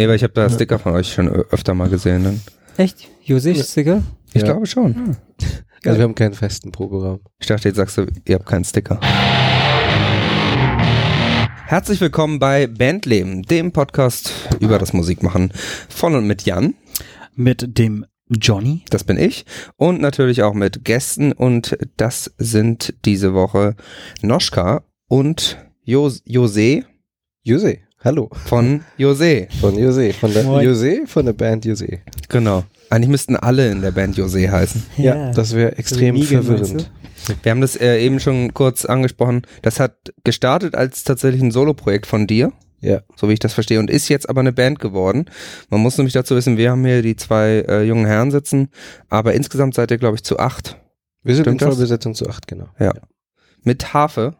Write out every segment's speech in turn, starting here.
Nee, weil ich habe da Sticker von euch schon öfter mal gesehen. Dann. Echt? Josef-Sticker? Ich Ja. glaube schon. Also wir haben keinen festen Proberaum. Ich dachte, jetzt sagst du, ihr habt keinen Sticker. Herzlich willkommen bei Bandleben, dem Podcast über das Musikmachen von und mit Jan, Mit dem Johnny? das bin ich, und natürlich auch mit Gästen und das sind diese Woche Noschka und Jos Jose Jose, hallo. von Jose. Von Jose, von der Moin. Jose, von der Band Jose. Genau. Eigentlich müssten alle in der Band Jose heißen. Ja, das wäre extrem Miege, verwirrend. Wir haben das äh, eben schon kurz angesprochen. Das hat gestartet als tatsächlich ein Soloprojekt von dir. Ja. so wie ich das verstehe, und ist jetzt aber eine Band geworden. Man muss nämlich dazu wissen, wir haben hier die zwei äh, jungen Herren sitzen, aber insgesamt seid ihr, glaube ich, zu acht. Wir sind Stimmt in? Vollbesetzung zu acht, genau. Mit Harfe.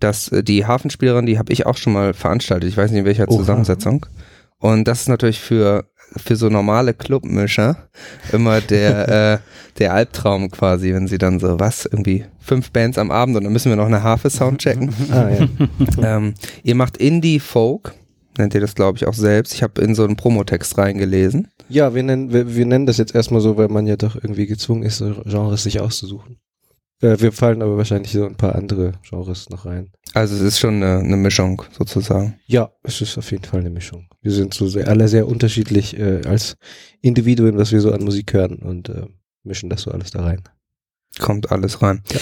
Das, äh, die Hafenspielerin, die habe ich auch schon mal veranstaltet. Ich weiß nicht in welcher Oha. Zusammensetzung. Und das ist natürlich für, für so normale Clubmischer immer der, äh, der Albtraum quasi, wenn sie dann so, was, irgendwie fünf Bands am Abend und dann müssen wir noch eine Harfe soundchecken. Ah, ja. ähm, ihr macht Indie-Folk, nennt ihr das, glaube ich, auch selbst. Ich habe in so einen Promotext reingelesen. ja, wir nennen, wir, wir nennen das jetzt erstmal so, weil man ja doch irgendwie gezwungen ist, so Genres sich auszusuchen. Äh, wir fallen aber wahrscheinlich so ein paar andere Genres noch rein. Also es ist schon eine, eine Mischung sozusagen. Ja, es ist auf jeden Fall eine Mischung. Wir sind so sehr, alle sehr unterschiedlich äh, als Individuen, was wir so an Musik hören und äh, mischen das so alles da rein. Kommt alles rein. Ja.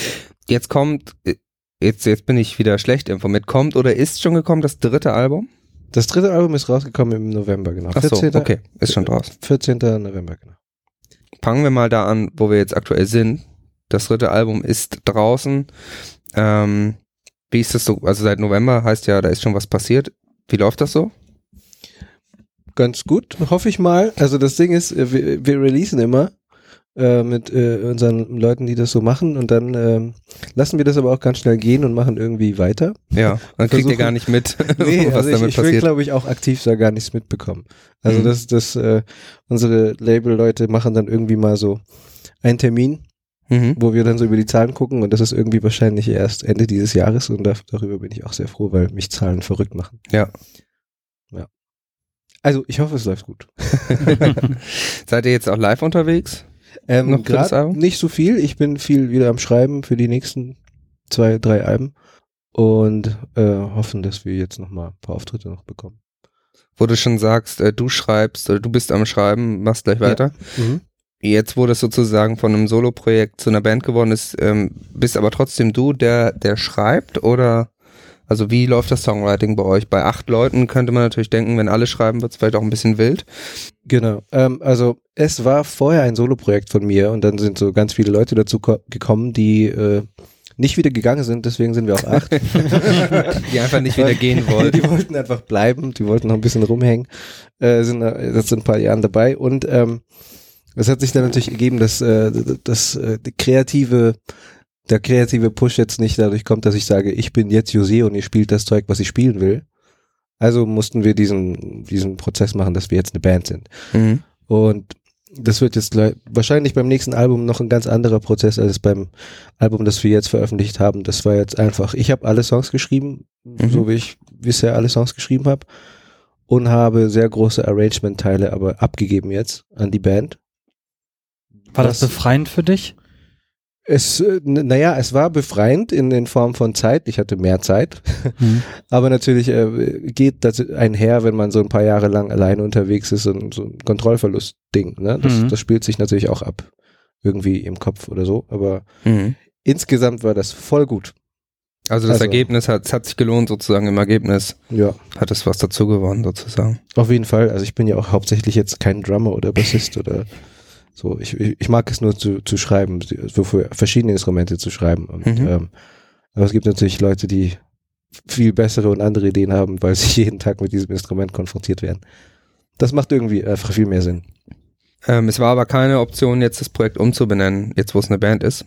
Jetzt kommt, äh, jetzt, jetzt bin ich wieder schlecht informiert, kommt oder ist schon gekommen das dritte Album? Das dritte Album ist rausgekommen im November, genau. Ach so, okay, ist schon draußen. 14. November, genau. Fangen wir mal da an, wo wir jetzt aktuell sind. Das dritte Album ist draußen. Ähm, wie ist das so? Also seit November heißt ja, da ist schon was passiert. Wie läuft das so? Ganz gut, hoffe ich mal. Also das Ding ist, äh, wir, wir releasen immer äh, mit äh, unseren Leuten, die das so machen und dann ähm, lassen wir das aber auch ganz schnell gehen und machen irgendwie weiter. Ja, dann kriegt ihr gar nicht mit, Nee, was also ich, damit ich will, passiert. glaube ich, auch aktiv da gar nichts mitbekommen. Also Mhm. das, das, äh, unsere Label-Leute machen dann irgendwie mal so einen Termin, Mhm. wo wir dann so über die Zahlen gucken und das ist irgendwie wahrscheinlich erst Ende dieses Jahres und da, darüber bin ich auch sehr froh, weil mich Zahlen verrückt machen. Ja. Ja. Also ich hoffe, es läuft gut. Seid ihr jetzt auch live unterwegs? Ähm, Noch Album? nicht so viel. Ich bin viel wieder am Schreiben für die nächsten zwei, drei Alben und äh, hoffen, dass wir jetzt noch mal ein paar Auftritte noch bekommen. Wo du schon sagst, äh, du schreibst oder du bist am Schreiben, machst gleich weiter. Mhm. Jetzt, wo das sozusagen von einem Solo-Projekt zu einer Band geworden ist, ähm, bist aber trotzdem du, der, der schreibt oder also wie läuft das Songwriting bei euch? Bei acht Leuten könnte man natürlich denken, wenn alle schreiben, wird es vielleicht auch ein bisschen wild. Genau. Ähm, also es war vorher ein Soloprojekt von mir und dann sind so ganz viele Leute dazu ko- gekommen, die äh, nicht wieder gegangen sind, deswegen sind wir auf acht. Die einfach nicht wieder gehen wollten. die wollten einfach bleiben, die wollten noch ein bisschen rumhängen, äh, sind äh, jetzt ein paar Jahren dabei und ähm, es hat sich dann natürlich gegeben, dass äh, das äh, die kreative der kreative Push jetzt nicht dadurch kommt, dass ich sage, ich bin jetzt Jose und ihr spielt das Zeug, was ich spielen will. Also mussten wir diesen diesen Prozess machen, dass wir jetzt eine Band sind. Mhm. Und das wird jetzt wahrscheinlich beim nächsten Album noch ein ganz anderer Prozess als beim Album, das wir jetzt veröffentlicht haben. Das war jetzt einfach, ich habe alle Songs geschrieben, Mhm. so wie ich bisher alle Songs geschrieben habe und habe sehr große Arrangement-Teile aber abgegeben jetzt an die Band. War das Das- befreiend für dich? Es, äh, naja, es war befreiend in, in Form von Zeit. Ich hatte mehr Zeit. Mhm. Aber natürlich äh, geht das einher, wenn man so ein paar Jahre lang alleine unterwegs ist und so ein Kontrollverlust-Ding. Ne? Das, Mhm. das spielt sich natürlich auch ab. Irgendwie im Kopf oder so. Aber Mhm. insgesamt war das voll gut. Also das Also- Ergebnis hat, hat sich gelohnt sozusagen im Ergebnis. Ja, Hat es was dazu gewonnen sozusagen. auf jeden Fall. Also ich bin ja auch hauptsächlich jetzt kein Drummer oder Bassist oder so. Ich, ich, mag es nur zu, zu schreiben, so für verschiedene Instrumente zu schreiben. Und, Mhm. ähm, aber es gibt natürlich Leute, die viel bessere und andere Ideen haben, weil sie jeden Tag mit diesem Instrument konfrontiert werden. Das macht irgendwie einfach viel mehr Sinn. Ähm, es war aber keine Option, jetzt das Projekt umzubenennen, jetzt wo es eine Band ist.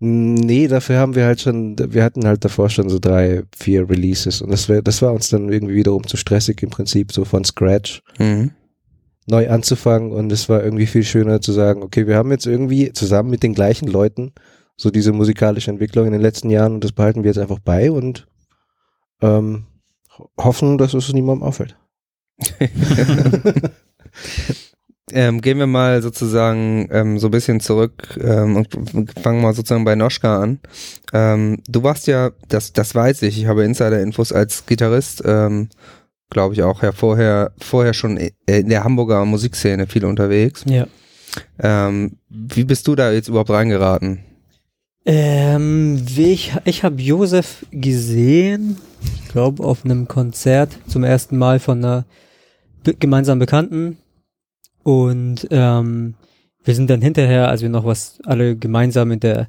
Nee, dafür haben wir halt schon, wir hatten halt davor schon so drei, vier Releases und das, wär, das war uns dann irgendwie wiederum zu stressig im Prinzip, so von Scratch Mhm. Neu anzufangen und es war irgendwie viel schöner zu sagen, okay, wir haben jetzt irgendwie zusammen mit den gleichen Leuten so diese musikalische Entwicklung in den letzten Jahren und das behalten wir jetzt einfach bei und ähm, ho- hoffen, dass es niemandem auffällt. Ähm, gehen wir mal sozusagen ähm, so ein bisschen zurück ähm, und fangen mal sozusagen bei Noschka an. Ähm, du warst ja, das, das weiß ich, ich habe Insider-Infos als Gitarrist, ähm, glaube ich auch, ja vorher, vorher schon in der Hamburger Musikszene viel unterwegs. Ja. Ähm, wie bist du da jetzt überhaupt reingeraten? Ähm, ich ich habe Josef gesehen, ich glaube auf einem Konzert zum ersten Mal von einer be gemeinsamen Bekannten und ähm, wir sind dann hinterher, als wir noch was alle gemeinsam in der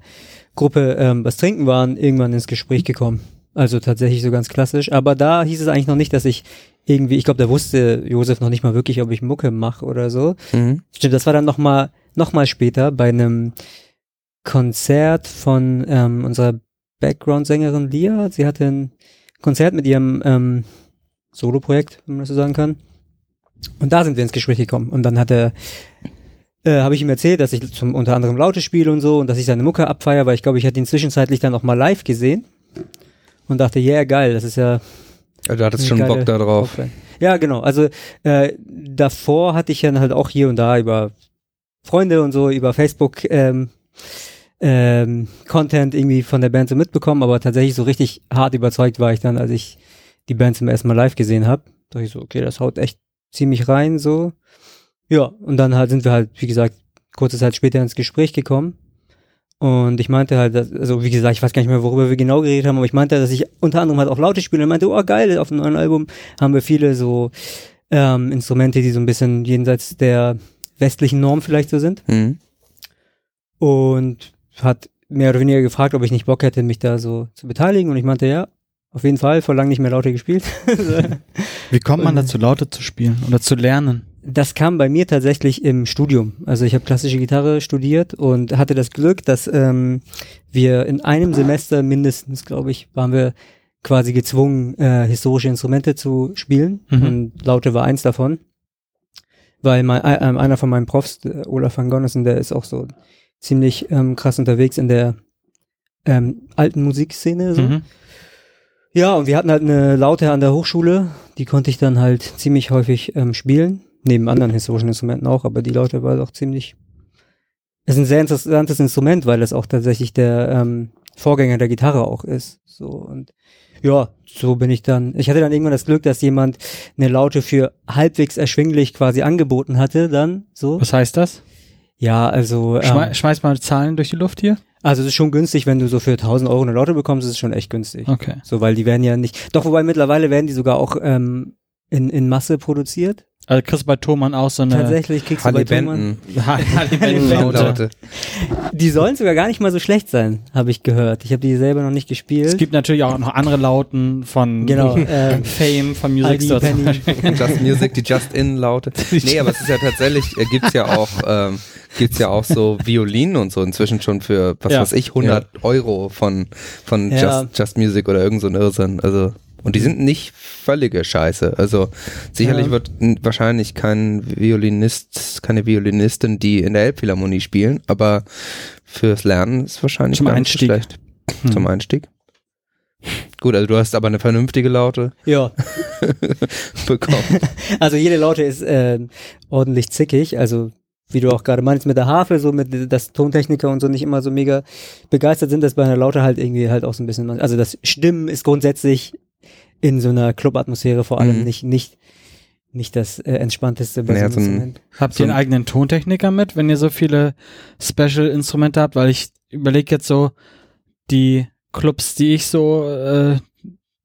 Gruppe ähm, was trinken waren, irgendwann ins Gespräch gekommen. Also tatsächlich so ganz klassisch. Aber da hieß es eigentlich noch nicht, dass ich irgendwie, ich glaube, da wusste Josef noch nicht mal wirklich, ob ich Mucke mache oder so. Mhm. Stimmt, das war dann noch mal, noch mal später bei einem Konzert von ähm, unserer Background-Sängerin Lia. Sie hatte ein Konzert mit ihrem ähm, Solo-Projekt, wenn man das so sagen kann. Und da sind wir ins Gespräch gekommen. Und dann hat er, äh, habe ich ihm erzählt, dass ich zum unter anderem Laute spiele und so und dass ich seine Mucke abfeier, weil ich glaube, ich hatte ihn zwischenzeitlich dann auch mal live gesehen und dachte, ja, yeah, geil, das ist ja Also du hattest schon Bock da drauf. Rockband. Ja, genau. Also äh, davor hatte ich dann halt auch hier und da über Freunde und so, über Facebook ähm, ähm, Content irgendwie von der Band so mitbekommen, aber tatsächlich so richtig hart überzeugt war ich dann, als ich die Band zum ersten Mal live gesehen habe. Da dachte ich so, okay, das haut echt ziemlich rein so. Ja, und dann halt sind wir halt, wie gesagt, kurze Zeit später ins Gespräch gekommen. Und ich meinte halt, dass, also wie gesagt, ich weiß gar nicht mehr, worüber wir genau geredet haben, aber ich meinte, dass ich unter anderem halt auch Laute spiele und meinte, oh geil, auf dem neuen Album haben wir viele so ähm, Instrumente, die so ein bisschen jenseits der westlichen Norm vielleicht so sind. Mhm. Und hat mehr oder weniger gefragt, ob ich nicht Bock hätte, mich da so zu beteiligen. Und ich meinte, ja, auf jeden Fall, vor lang nicht mehr Laute gespielt. Wie kommt man dazu, Laute zu spielen oder zu lernen? Das kam bei mir tatsächlich im Studium. Also ich habe klassische Gitarre studiert und hatte das Glück, dass ähm, wir in einem Semester mindestens, glaube ich, waren wir quasi gezwungen, äh, historische Instrumente zu spielen. Mhm. Und Laute war eins davon. Weil mein, äh, äh, einer von meinen Profs, der Olaf van Gonnessen, der ist auch so ziemlich ähm, krass unterwegs in der ähm, alten Musikszene. So. Mhm. Ja, und wir hatten halt eine Laute an der Hochschule, die konnte ich dann halt ziemlich häufig ähm, spielen, neben anderen historischen Instrumenten auch, aber die Laute war doch ziemlich. Es ist ein sehr interessantes Instrument, weil es auch tatsächlich der ähm, Vorgänger der Gitarre auch ist. So und ja, so bin ich dann. Ich hatte dann irgendwann das Glück, dass jemand eine Laute für halbwegs erschwinglich quasi angeboten hatte, dann so. Was heißt das? Ja, also ähm, schmeiß mal Zahlen durch die Luft hier. also es ist schon günstig, wenn du so für 1000 Euro eine Laute bekommst, ist es schon echt günstig. Okay. So, weil die werden ja nicht. Doch, wobei mittlerweile werden die sogar auch ähm, in, in Masse produziert. Also kriegst du bei Thomann auch so eine Tatsächlich kriegst du bei Thomann. Laute. Die sollen sogar gar nicht mal so schlecht sein, habe ich gehört. Ich habe die selber noch nicht gespielt. Es gibt natürlich auch noch andere Lauten von genau. Äh, Fame, von Music Store. Just Music, die Just-In-Laute. Nee, aber es ist ja tatsächlich, äh, gibt's ja auch, ähm, gibt's ja auch so Violinen und so inzwischen schon für, was Ja. weiß ich, 100 Euro von, von Ja. Just, Just Music oder irgend so ein Irrsinn. Also, und die sind nicht völlige Scheiße. Also, sicherlich Ja. wird wahrscheinlich kein Violinist, keine Violinistin, die in der Elbphilharmonie spielen, aber fürs Lernen ist wahrscheinlich Zum gar nicht Einstieg. schlecht. Hm. Zum Einstieg. Gut, also du hast aber eine vernünftige Laute ja, bekommen. also jede Laute ist äh, ordentlich zickig. Also wie du auch gerade meinst mit der Harfe, so mit dass Tontechniker und so nicht immer so mega begeistert sind, dass bei einer Laute halt irgendwie halt auch so ein bisschen. Also das Stimmen ist grundsätzlich in so einer Club-Atmosphäre vor allem Mhm. nicht nicht nicht das äh, entspannteste Naja, so ein- Instrument. Habt So ihr einen ein- eigenen Tontechniker mit, wenn ihr so viele Special-Instrumente habt? Weil ich überlege jetzt so, die Clubs, die ich so äh,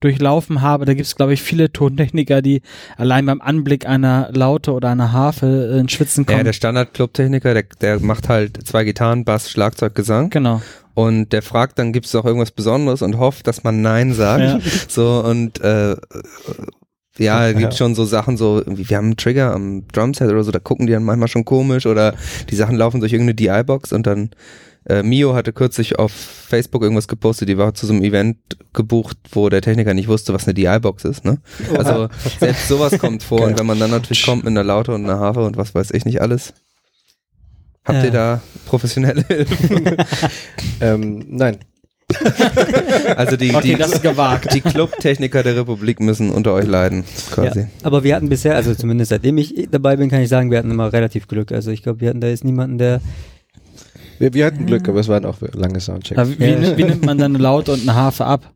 durchlaufen habe, da gibt es, glaube ich, viele Tontechniker, die allein beim Anblick einer Laute oder einer Harfe äh, in Schwitzen Ja, kommen. der Standard-Club-Techniker, der, der macht halt zwei Gitarren, Bass, Schlagzeug, Gesang genau. Und der fragt dann, gibt es auch irgendwas Besonderes und hofft, dass man Nein sagt. Ja. So und äh, ja, Ja. gibt schon so Sachen, so irgendwie, wir haben einen Trigger am Drumset oder so, da gucken die dann manchmal schon komisch oder die Sachen laufen durch irgendeine DI-Box und dann äh, Mio hatte kürzlich auf Facebook irgendwas gepostet, die war zu so einem Event gebucht, wo der Techniker nicht wusste, was eine DI-Box ist, ne? Also selbst sowas kommt vor und wenn man dann natürlich kommt mit einer Laute und einer Harfe und was weiß ich nicht alles. Habt Ja. ihr da professionelle Hilfe? Ähm, nein. Also die, Okay, die, das ist gewagt. die Clubtechniker der Republik müssen unter euch leiden, quasi. Ja. Aber wir hatten bisher, also zumindest seitdem ich dabei bin, kann ich sagen, wir hatten immer relativ Glück. Also ich glaube, wir hatten da jetzt niemanden, der Wir, wir hatten Glück, aber es waren auch lange Soundchecks. Aber wie, Ja. wie nimmt man dann eine Laute und eine Harfe ab?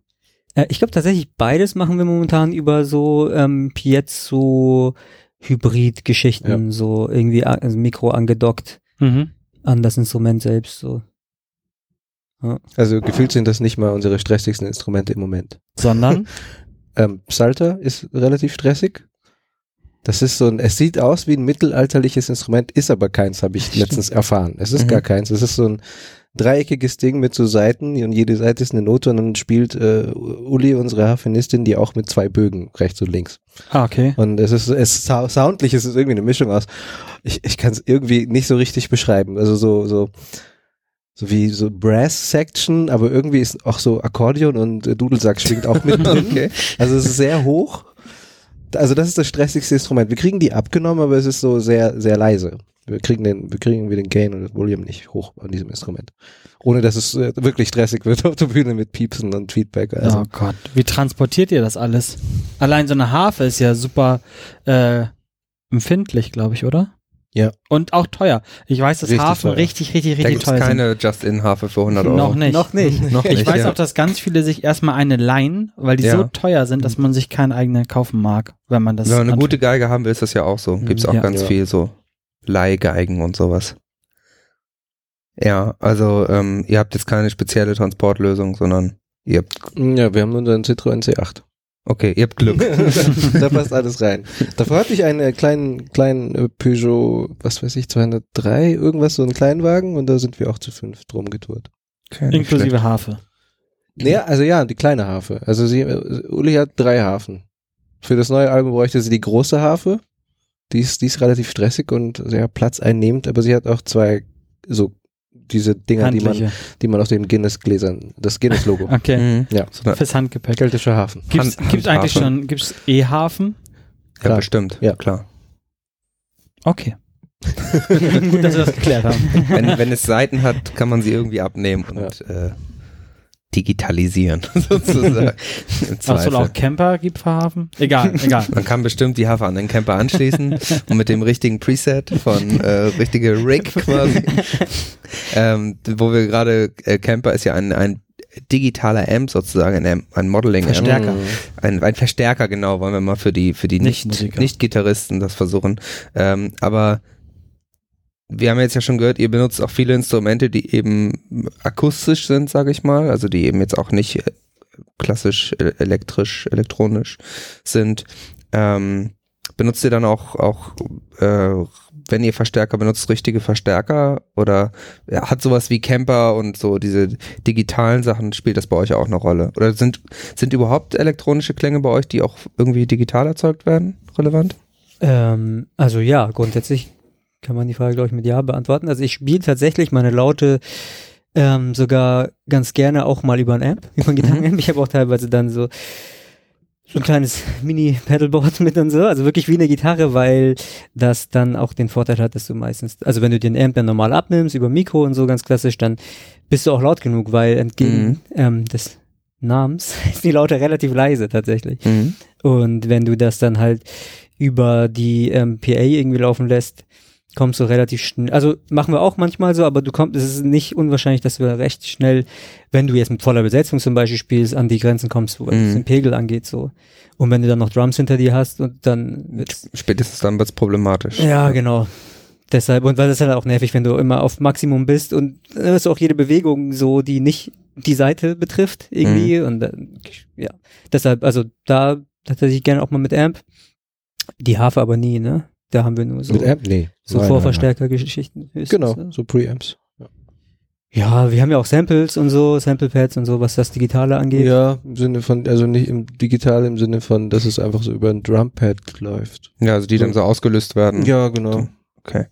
Äh, ich glaube tatsächlich beides machen wir momentan über so ähm, Piezo Hybrid-Geschichten, so irgendwie also Mikro angedockt Mhm. an das Instrument selbst. So. Also gefühlt sind das nicht mal unsere stressigsten Instrumente im Moment. Sondern? Ähm, Psalter ist relativ stressig. Das ist so ein, es sieht aus wie ein mittelalterliches Instrument, ist aber keins, habe ich letztens erfahren. Es ist Mhm. gar keins. Es ist so ein dreieckiges Ding mit so Seiten und jede Seite ist eine Note und dann spielt äh, Uli, unsere Harfenistin, die auch mit zwei Bögen, rechts und links. ah, okay. Und es ist, es sou- soundlich ist es irgendwie eine Mischung aus. Ich, ich kann es irgendwie nicht so richtig beschreiben. Also so, so, so wie so Brass Section, aber irgendwie ist auch so Akkordeon und äh, Dudelsack schwingt auch mit drin. Okay. Also es ist sehr hoch. Also das ist das stressigste Instrument. Wir kriegen die abgenommen, aber es ist so sehr, sehr leise. Wir kriegen den, wir kriegen wir den Gain und das Volume nicht hoch an diesem Instrument. Ohne dass es äh, wirklich stressig wird auf der Bühne mit Piepsen und Feedback. Also oh Gott. Wie transportiert ihr das alles? Allein so eine Harfe ist ja super äh, empfindlich, glaube ich, oder? Ja. Und auch teuer. Ich weiß, dass Richtig Hafen teuer. richtig, richtig, Da richtig gibt es teuer keine Just-In-Harfe für 100 sind. Euro. Noch nicht. Noch nicht. Noch Ich nicht, weiß ja. auch, dass ganz viele sich erstmal eine leihen, weil die Ja. so teuer sind, dass man sich keine eigene kaufen mag, wenn man das Wenn man eine anfängt. gute Geige haben will, ist das ja auch so. Gibt's auch Ja. ganz Ja. viel so Leihgeigen und sowas. Ja, also ähm, ihr habt jetzt keine spezielle Transportlösung, sondern ihr habt, ja, wir haben unseren Citroën C8. okay, ihr habt Glück. da passt alles rein. Davor hatte ich einen äh, kleinen, kleinen äh, Peugeot, was weiß ich, 203, irgendwas, so einen Kleinwagen und da sind wir auch zu fünf drum getourt. Schlecht. Inklusive Harfe. Naja, also ja, die kleine Harfe. Also sie, äh, Uli hat drei Harfen. Für das neue Album bräuchte sie die große Harfe. Die ist, die ist relativ stressig und sehr platzeinnehmend, aber sie hat auch zwei, so, diese Dinger, die man, die man auf den Guinness-Gläsern, das Guinness-Logo. Okay. Mhm. Ja. So Fürs Handgepäck. Keltischer Hafen. Gibt's, Hand- gibt's eigentlich schon, gibt's E-Hafen? ja, Klar. bestimmt. Ja. klar. Okay. Gut, dass wir das geklärt haben. Wenn, wenn es Seiten hat, kann man sie irgendwie abnehmen und äh, digitalisieren, sozusagen. Ach, soll auch Camper gibt für Hafen? Egal, egal. Man kann bestimmt die Harfe an den Camper anschließen und mit dem richtigen Preset von äh, richtige Rig quasi. ähm, wo wir gerade, äh, Camper ist ja ein, ein digitaler Amp sozusagen, ein, ein Modeling Amp. Verstärker. Ein, ein Verstärker, genau, wollen wir mal für die, für die nicht, Nicht-Musiker. nicht Gitarristen das versuchen. Ähm, aber wir haben jetzt ja schon gehört, ihr benutzt auch viele Instrumente, die eben akustisch sind, sage ich mal, also die eben jetzt auch nicht äh, klassisch elektrisch, elektronisch sind. Ähm, benutzt ihr dann auch, auch äh, wenn ihr Verstärker benutzt, richtige Verstärker oder ja, hat sowas wie Camper und so diese digitalen Sachen, spielt das bei euch auch eine Rolle? Oder sind, sind überhaupt elektronische Klänge bei euch, die auch irgendwie digital erzeugt werden, relevant? Ähm, also ja, grundsätzlich kann man die Frage, glaube ich, mit Ja beantworten. Also ich spiele tatsächlich meine Laute ähm, sogar ganz gerne auch mal über ein Amp, über ein Gitarrenamp. Ich habe auch teilweise dann so so ein kleines Mini-Pedalboard mit und so, also wirklich wie eine Gitarre, weil das dann auch den Vorteil hat, dass du meistens, also wenn du den Amp dann normal abnimmst, über Mikro und so ganz klassisch, dann bist du auch laut genug, weil entgegen Mhm. ähm, des Namens ist die Laute relativ leise tatsächlich. Mhm. Und wenn du das dann halt über die ähm, PA irgendwie laufen lässt, kommst du relativ schnell. Also machen wir auch manchmal so, aber du kommst, es ist nicht unwahrscheinlich, dass du recht schnell, wenn du jetzt mit voller Besetzung zum Beispiel spielst, an die Grenzen kommst, wo Mhm. es den Pegel angeht so. Und wenn du dann noch Drums hinter dir hast und dann wird's, Spätestens dann wird's problematisch. ja, genau. Deshalb, und weil das ist halt auch nervig, wenn du immer auf Maximum bist und dann hast du auch jede Bewegung so, die nicht die Seite betrifft, irgendwie. Und dann, ja. Deshalb, also da tatsächlich gerne auch mal mit Amp. Die Harfe aber nie, ne? Da haben wir nur so, Mit Amp? Nee. so Nein, Vorverstärkergeschichten. Nein. ne? Genau, so Preamps. Ja, wir haben ja auch Samples und so, Sample Pads und so, was das Digitale angeht. Ja, im Sinne von, also nicht im digital im Sinne von, dass es einfach so über ein Drumpad läuft. Ja, also die dann so ausgelöst werden. Ja, genau. Okay.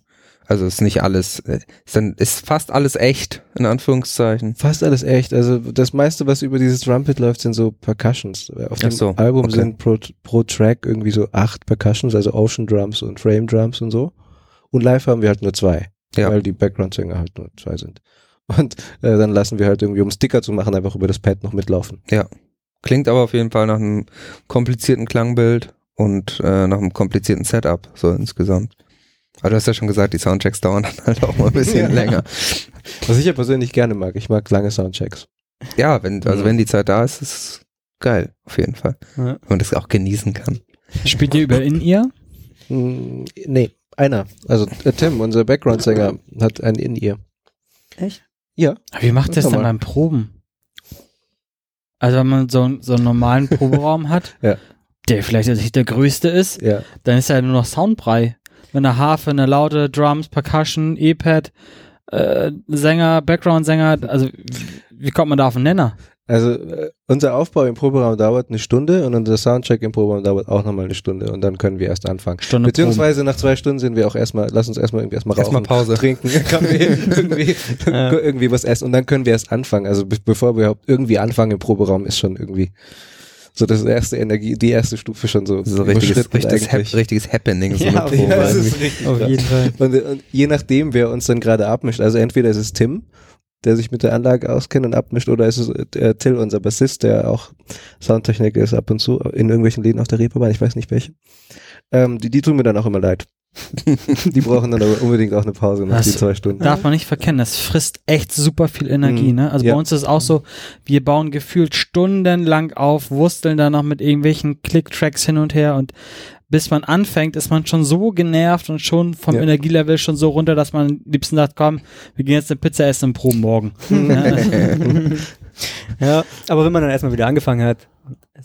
Also ist nicht alles, äh, ist, dann, ist fast alles echt, in Anführungszeichen. Fast alles echt. Also das meiste, was über dieses Drumpad läuft, sind so Percussions. Auf dem so, Album okay. sind pro, pro Track irgendwie so acht Percussions, also Ocean Drums und Frame Drums und so. Und live haben wir halt nur zwei, Ja. weil die Background-Sänger halt nur zwei sind. Und äh, dann lassen wir halt irgendwie, um Sticker zu machen, einfach über das Pad noch mitlaufen. Klingt aber auf jeden Fall nach einem komplizierten Klangbild und äh, nach einem komplizierten Setup, so insgesamt. Aber du hast ja schon gesagt, die Soundchecks dauern dann halt auch mal ein bisschen Ja. länger. Was ich ja persönlich gerne mag. Ich mag lange Soundchecks. Ja, wenn, also Mhm. wenn die Zeit da ist, ist es geil, auf jeden Fall. Ja. Wenn man das auch genießen kann. Spielt ihr über In-Ear? Hm, nee, einer. Also äh, Tim, unser Background-Sänger, hat ein In-Ear. Echt? Ja. Wie macht Mach das denn beim Proben? Also wenn man so, so einen normalen Proberaum hat, Ja. der vielleicht jetzt nicht der größte ist, Ja. dann ist ja nur noch Soundbrei. Wenn eine Harfe, eine laute, Drums, Percussion, E-Pad, äh, Sänger, Background-Sänger, also wie- kommt man da auf einen Nenner? Also äh, unser Aufbau im Proberaum dauert eine Stunde und unser Soundcheck im Proberaum dauert auch nochmal eine Stunde und dann können wir erst anfangen. Stunde Beziehungsweise nach zwei Stunden sind wir auch erstmal, lass uns erstmal irgendwie erstmal Erstmal rauchen, Pause. trinken, Kaffee, irgendwie, Ja. irgendwie was essen und dann können wir erst anfangen. Also be bevor wir überhaupt irgendwie anfangen im Proberaum ist schon irgendwie so das erste Energie, die erste Stufe schon so, So ein richtiges, richtiges. Hap richtiges Happening, so Ja. Ja, irgendwie. ist richtig Auf jeden Fall. Und, und je nachdem, wer uns dann gerade abmischt, also entweder ist es Tim, der sich mit der Anlage auskennt und abmischt, oder ist es äh, Till, unser Bassist, der auch Soundtechniker ist ab und zu in irgendwelchen Läden auf der Reeperbahn, ich weiß nicht welche. Ähm, die, die tun mir dann auch immer leid. Die brauchen dann aber unbedingt auch eine Pause nach die zwei Stunden. Darf man nicht verkennen, das frisst echt super viel Energie, Mhm. ne? Also Ja. bei uns ist es auch so, wir bauen gefühlt stundenlang auf, wursteln da noch mit irgendwelchen Click-Tracks hin und her und bis man anfängt, ist man schon so genervt und schon vom Ja. Energielevel schon so runter, dass man am liebsten sagt, komm, wir gehen jetzt eine Pizza essen im Proben morgen. ja, aber wenn man dann erstmal wieder angefangen hat,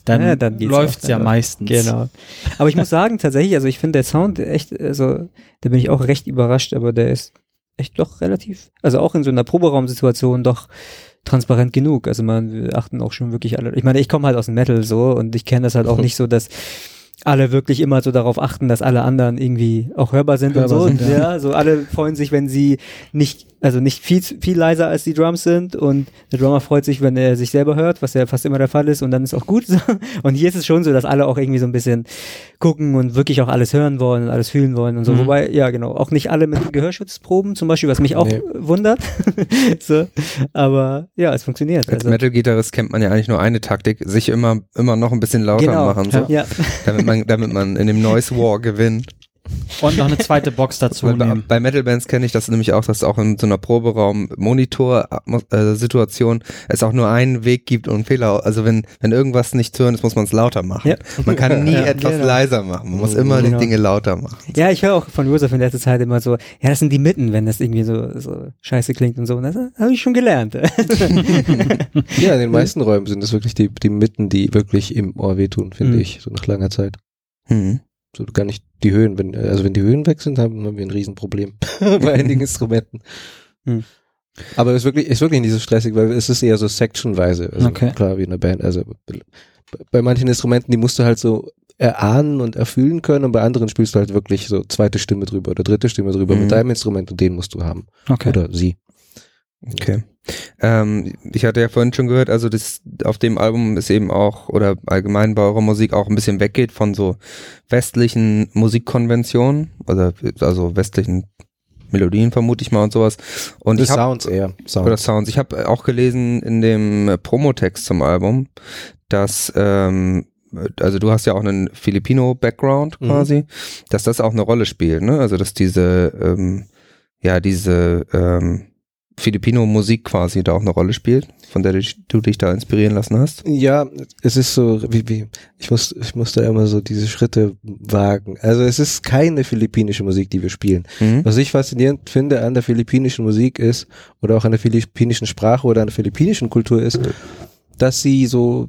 Dann, ja, dann läuft's auch. ja meistens. Genau. Aber ich muss sagen, tatsächlich, also ich finde der Sound echt, also da bin ich auch recht überrascht, aber der ist echt doch relativ, also auch in so einer Proberaumsituation doch transparent genug. Also man, wir achten auch schon wirklich alle. Ich meine, ich komme halt aus dem Metal so und ich kenne das halt auch nicht so, dass alle wirklich immer so darauf achten, dass alle anderen irgendwie auch hörbar sind Hörbar und so. sind, ja. ja. so alle freuen sich, wenn sie nicht, also nicht viel, viel leiser als die Drums sind und der Drummer freut sich, wenn er sich selber hört, was ja fast immer der Fall ist und dann ist auch gut. so. Und hier ist es schon so, dass alle auch irgendwie so ein bisschen gucken und wirklich auch alles hören wollen und alles fühlen wollen und so. Mhm. Wobei, ja genau, auch nicht alle mit Gehörschutz proben zum Beispiel, was mich auch Nee. wundert. so. Aber ja, es funktioniert. Als Also, Metal-Gitarrist kennt man ja eigentlich nur eine Taktik, sich immer, immer noch ein bisschen lauter genau. machen, so, Ja. damit man, damit man in dem Noise War gewinnt. Und noch eine zweite Box dazu bei, nehmen. bei Metal-Bands kenne ich das nämlich auch, dass es auch in so einer Proberaum-Monitor-Situation es auch nur einen Weg gibt und Fehler. Also wenn, wenn irgendwas nicht zu hören ist, muss man es lauter machen. Ja. Man kann nie Ja, etwas genau. leiser machen. Man muss immer Genau. die Dinge lauter machen. Ja, ich höre auch von Josef in letzter Zeit immer so, ja, das sind die Mitten, wenn das irgendwie so, so scheiße klingt und so. Und das habe ich schon gelernt. Ja, in den meisten Räumen sind es wirklich die, die Mitten, die wirklich im Ohr wehtun, finde Mhm. ich, so nach langer Zeit. Hm. So gar nicht die Höhen, wenn, also wenn die Höhen weg sind, haben haben wir ein Riesenproblem bei einigen Instrumenten. Hm. Aber es ist wirklich, ist wirklich nicht so stressig, weil es ist eher so sectionweise. Also Okay. klar, wie in der Band. Also bei manchen Instrumenten, die musst du halt so erahnen und erfüllen können und bei anderen spielst du halt wirklich so zweite Stimme drüber oder dritte Stimme drüber Mhm. mit deinem Instrument und den musst du haben. Okay. Oder sie. Okay. Ähm, ich hatte ja vorhin schon gehört, also das auf dem Album ist eben auch, oder allgemein bei eurer Musik auch ein bisschen weggeht von so westlichen Musikkonventionen, oder also westlichen Melodien vermute ich mal und sowas. Und ich hab, Sounds eher. Sounds. oder Sounds. Ich habe auch gelesen in dem Promotext zum Album, dass ähm, also du hast ja auch einen Filipino-Background Mhm. quasi, dass das auch eine Rolle spielt, ne? Also dass diese ähm, ja diese ähm, Filipino-Musik quasi da auch eine Rolle spielt, von der du, dich- da inspirieren lassen hast. Ja, es ist so, wie, wie, ich muss, ich muss da immer so diese Schritte wagen. Also es ist keine philippinische Musik, die wir spielen. Mhm. Was ich faszinierend finde an der philippinischen Musik ist, oder auch an der philippinischen Sprache oder an der philippinischen Kultur ist, dass sie so,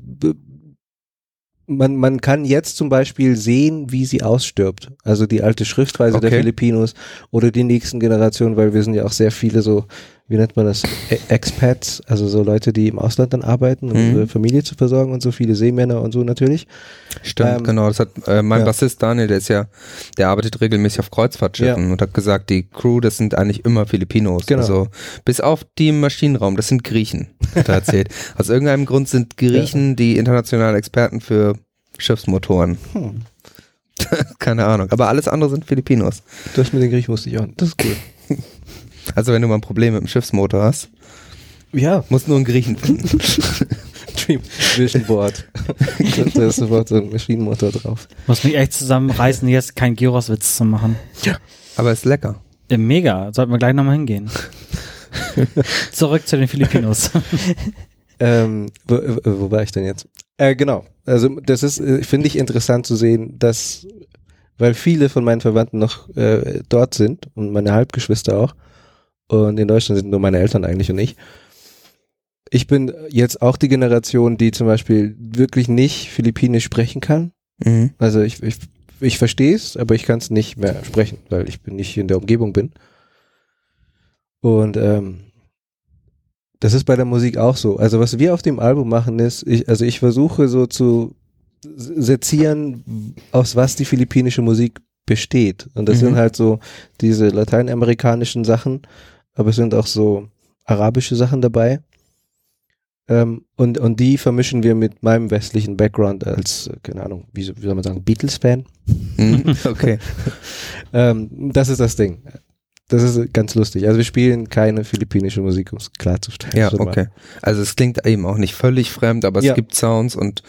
man, man kann jetzt zum Beispiel sehen, wie sie ausstirbt. Also die alte Schriftweise der Okay. Filipinos oder die nächsten Generationen, weil wir sind ja auch sehr viele so, wie nennt man das, E- Expats, also so Leute, die im Ausland dann arbeiten, um Mhm. ihre Familie zu versorgen und so viele Seemänner und so natürlich. Stimmt, Ähm, genau. Das hat äh, mein ja. Bassist Daniel, der ist ja, der arbeitet regelmäßig auf Kreuzfahrtschiffen und hat gesagt, die Crew, das sind eigentlich immer Filipinos. Genau. Also bis auf die im Maschinenraum, das sind Griechen, hat er erzählt. Aus irgendeinem Grund sind Griechen die internationalen Experten für Schiffsmotoren. Hm. Keine Ahnung. Aber alles andere sind Filipinos. Das mit den Griechen wusste ich auch. nicht. Das ist cool. Also wenn du mal ein Problem mit dem Schiffsmotor hast, Ja, Muss nur einen Griechen finden. Dream Vision Board. da ist sofort so ein Maschinenmotor drauf. Muss mich echt zusammenreißen, jetzt kein Gyros-Witz zu machen. Aber ist lecker. Ja, mega. Sollten wir gleich nochmal hingehen. Zurück zu den Filipinos. Ähm, wo, wo wo war ich denn jetzt? Äh, genau. Also das ist, äh, finde ich interessant zu sehen, dass, weil viele von meinen Verwandten noch äh, dort sind und meine Halbgeschwister auch. Und in Deutschland sind nur meine Eltern eigentlich und ich. Ich bin jetzt auch die Generation, die zum Beispiel wirklich nicht Philippinisch sprechen kann. Mhm. Also ich, ich, ich verstehe es, aber ich kann es nicht mehr sprechen, weil ich bin nicht in der Umgebung bin. Und ähm, das ist bei der Musik auch so. Also was wir auf dem Album machen ist, ich, also ich versuche so zu sezieren, aus was die philippinische Musik besteht. Und das Mhm. sind halt so diese lateinamerikanischen Sachen, aber es sind auch so arabische Sachen dabei. Ähm, und, und die vermischen wir mit meinem westlichen Background als, äh, keine Ahnung, wie, wie soll man sagen, Beatles-Fan. Mhm. Okay. Ähm, das ist das Ding. Das ist ganz lustig. Also wir spielen keine philippinische Musik, um es klarzustellen. Ja, okay. Also es klingt eben auch nicht völlig fremd, aber es Ja. gibt Sounds und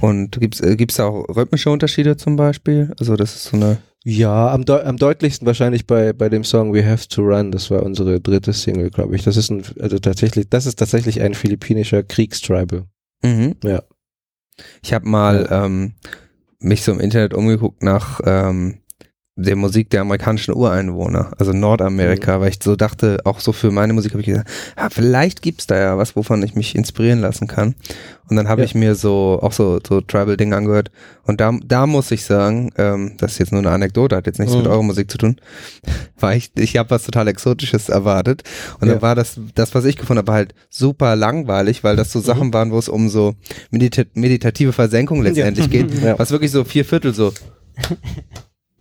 und gibt's äh, gibt's da auch rhythmische Unterschiede zum Beispiel? Also das ist so eine Ja, am, deu am deutlichsten wahrscheinlich bei, bei dem Song We Have to Run. Das war unsere dritte Single, glaube ich. Das ist ein, also tatsächlich, das ist tatsächlich ein philippinischer Kriegstribal. Mhm. Ja. Ich habe mal ähm, mich so im Internet umgeguckt nach ähm, der Musik der amerikanischen Ureinwohner, also Nordamerika, weil ich so dachte, auch so für meine Musik habe ich gesagt, ja, vielleicht gibt's da ja was, wovon ich mich inspirieren lassen kann. Und dann habe Ja. ich mir so auch so so Tribal-Dinge angehört. Und da da muss ich sagen, ähm, das ist jetzt nur eine Anekdote, hat jetzt nichts Mhm. mit eurer Musik zu tun, weil ich ich habe was total Exotisches erwartet. Und Ja. dann war das das, was ich gefunden habe, halt super langweilig, weil das so Mhm. Sachen waren, wo es um so medita meditative Versenkung letztendlich geht, Ja. was wirklich so vier Viertel so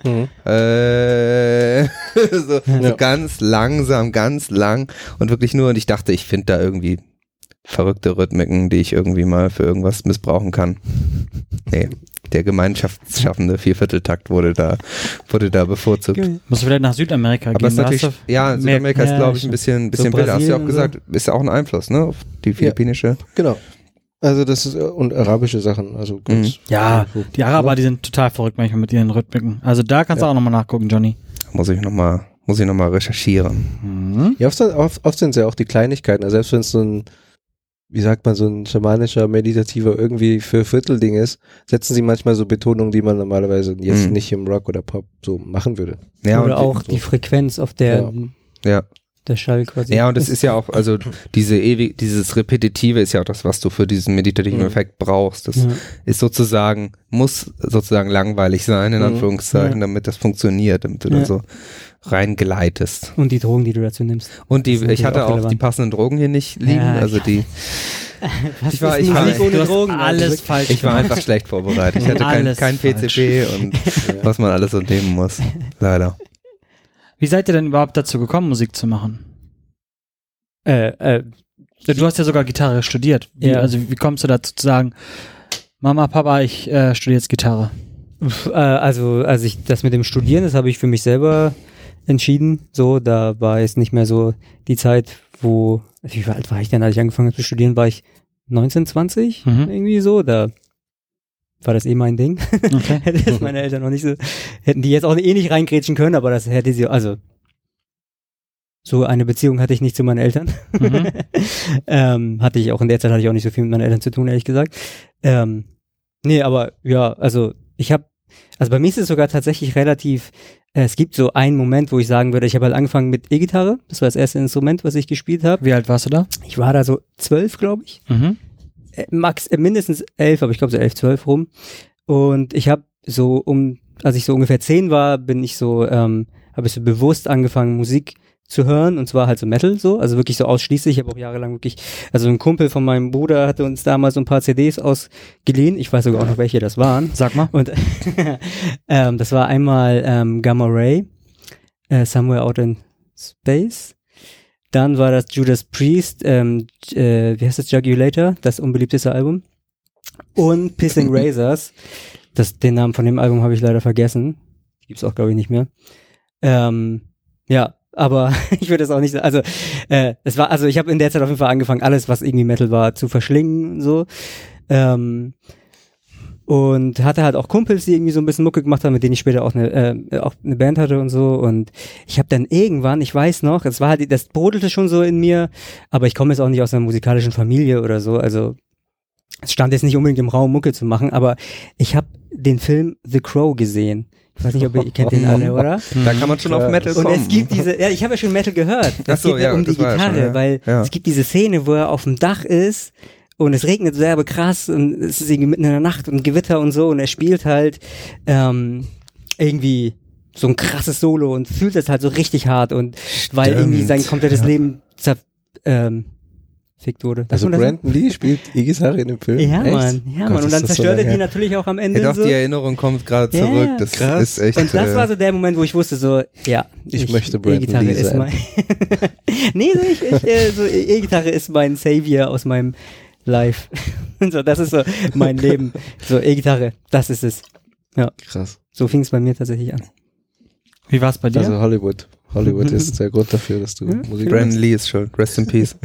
Mhm. äh, so, Ja. so ganz langsam, ganz lang und wirklich nur, und ich dachte, ich finde da irgendwie verrückte Rhythmiken, die ich irgendwie mal für irgendwas missbrauchen kann. Nee, der gemeinschaftsschaffende Viervierteltakt wurde da, wurde da bevorzugt. Musst du vielleicht nach Südamerika Aber gehen. ist natürlich, ja, mehr- Südamerika ist, ja, glaube ich, ein bisschen, ein bisschen So wilder. Hast du ja auch gesagt, ist ja auch ein Einfluss, ne, auf die philippinische. Genau. Also das ist, äh, und arabische Sachen, also ganz. Mhm. Ja, so- die Araber, die sind total verrückt manchmal mit ihren Rhythmiken. Also da kannst du Ja. auch nochmal nachgucken, Johnny. Muss ich nochmal, muss ich nochmal recherchieren. Mhm. Ja, oft, oft, oft sind es ja auch die Kleinigkeiten. Also selbst wenn es so ein, wie sagt man, so ein schamanischer, meditativer irgendwie für Viertelding ist, setzen sie manchmal so Betonungen, die man normalerweise jetzt Mhm. nicht im Rock oder Pop so machen würde. Ja, Oder und, auch die Frequenz, auf der ja. Der Schall quasi. Ja, und es ist ja auch, also diese ewig, dieses Repetitive ist ja auch das, was du für diesen meditativen Mhm. Effekt brauchst. Das Ja. ist sozusagen, muss sozusagen langweilig sein, in Mhm. Anführungszeichen, Ja. damit das funktioniert, damit du Ja. dann so reingleitest. Und die Drogen, die du dazu nimmst. Und die, ich hatte auch auch die relevant. passenden Drogen hier nicht liegen, Ja, also ja. die, Was Ich war- ich war- ohne Drogen? alles falsch ich war einfach schlecht vorbereitet. Ich hatte kein, kein PCP und was man alles so nehmen muss. Leider. Wie seid ihr denn überhaupt dazu gekommen, Musik zu machen? Äh, äh, Du hast ja sogar Gitarre studiert. Wie, Ja. Also wie kommst du dazu zu sagen, Mama, Papa, ich äh, studiere jetzt Gitarre? äh, also, als ich das mit dem Studieren, das habe ich für mich selber entschieden. So, da war jetzt nicht mehr so die Zeit, wo, also wie alt war ich denn, als ich angefangen habe zu studieren, war ich 19, 20, Mhm. irgendwie so, da war das eh mein Ding. Okay. hätte das meine Eltern noch nicht so, hätten die jetzt auch eh nicht reingrätschen können, aber das hätte sie, also, so eine Beziehung hatte ich nicht zu meinen Eltern. Mhm. ähm, hatte ich auch in der Zeit hatte ich auch nicht so viel mit meinen Eltern zu tun, ehrlich gesagt. Ähm, nee, aber ja, also ich habe, also bei mir ist es sogar tatsächlich relativ, äh, es gibt so einen Moment, wo ich sagen würde, ich habe halt angefangen mit E-Gitarre, das war das erste Instrument, was ich gespielt habe. Wie alt warst du da? Ich war da so zwölf, glaube ich Mhm. Äh, max äh, mindestens elf, aber ich glaube so elf, zwölf rum. Und ich habe so um, als ich so ungefähr zehn war, bin ich so, ähm, habe ich so bewusst angefangen Musik zu hören und zwar halt so Metal so, also wirklich so ausschließlich. Ich habe auch jahrelang wirklich, also ein Kumpel von meinem Bruder hatte uns damals so ein paar CDs ausgeliehen. Ich weiß sogar auch noch welche das waren. Sag mal. Und ähm, das war einmal ähm, Gamma Ray, äh, Somewhere Out in Space. Dann war das Judas Priest, ähm, äh, wie heißt das, Jugulator, das unbeliebteste Album. Und Pissing Razors. Das, den Namen von dem Album habe ich leider vergessen. Gibt's auch, glaube ich, nicht mehr. Ähm, ja, aber ich würde es auch nicht sagen. Also äh, es war, also ich habe in der Zeit auf jeden Fall angefangen, alles, was irgendwie Metal war, zu verschlingen. So. Ähm, und hatte halt auch Kumpels, die irgendwie so ein bisschen Mucke gemacht haben, mit denen ich später auch eine, äh, auch eine Band hatte und so. Und ich habe dann irgendwann, ich weiß noch, es war halt, das brodelte schon so in mir, aber ich komme jetzt auch nicht aus einer musikalischen Familie oder so. Also es stand jetzt nicht unbedingt im Raum, Mucke zu machen, aber ich habe den Film The Crow gesehen. Ich weiß nicht, ob ihr, ihr kennt den alle, oder? Da kann man schon auf Metal Und kommen. es gibt diese, ja, ich habe ja schon Metal gehört. Ach Es so, geht ja ja, um die ja Gitarre, schon, ja. weil Ja. es gibt diese Szene, wo er auf dem Dach ist und es regnet sehr krass und es ist irgendwie mitten in der Nacht und Gewitter und so und er spielt halt ähm, irgendwie so ein krasses Solo und fühlt es halt so richtig hart und weil Stimmt, irgendwie sein komplettes ja. Leben zer ähm, fickt wurde. Also das Brandon Lee spielt E-Gitarre in dem Film. Ja, Echt? Mann, ja, Gott, Mann. Und dann das so zerstört er die natürlich auch am Ende. Ja, doch, so. die Erinnerung kommt gerade Ja, zurück. Das Krass. ist echt. Und das äh, war so der Moment, wo ich wusste, so, ja, Ich möchte Brandon E-Gitarre Lee ist sein. mein. nee, so ich, ich, äh, so E-Gitarre ist mein Savior aus meinem Und so, das ist so mein Leben. So, E-Gitarre, das ist es. Krass. So fing es bei mir tatsächlich an. Wie war es bei dir? Also Hollywood. Hollywood ist der Grund dafür, dass du Hm? Musik Brandon. Lee ist schuld. Rest in peace.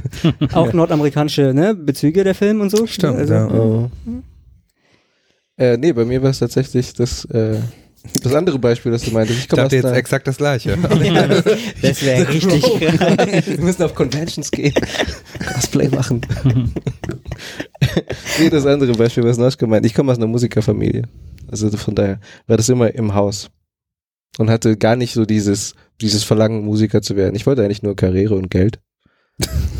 Auch nordamerikanische ne, Bezüge der Film und so. Stimmt, also, ja. Oh. Äh, nee, bei mir war es tatsächlich das, äh, das andere Beispiel, das du meintest. Ich Ich komme aus dachte jetzt einer, exakt das gleiche. Ja, das wäre richtig. Wir müssen auf Conventions gehen, Cosplay machen. nee, das andere Beispiel, was Noschke meint. Ich komme aus einer Musikerfamilie. Also von daher war das immer im Haus. Und hatte gar nicht so dieses, dieses Verlangen, Musiker zu werden. Ich wollte eigentlich nur Karriere und Geld.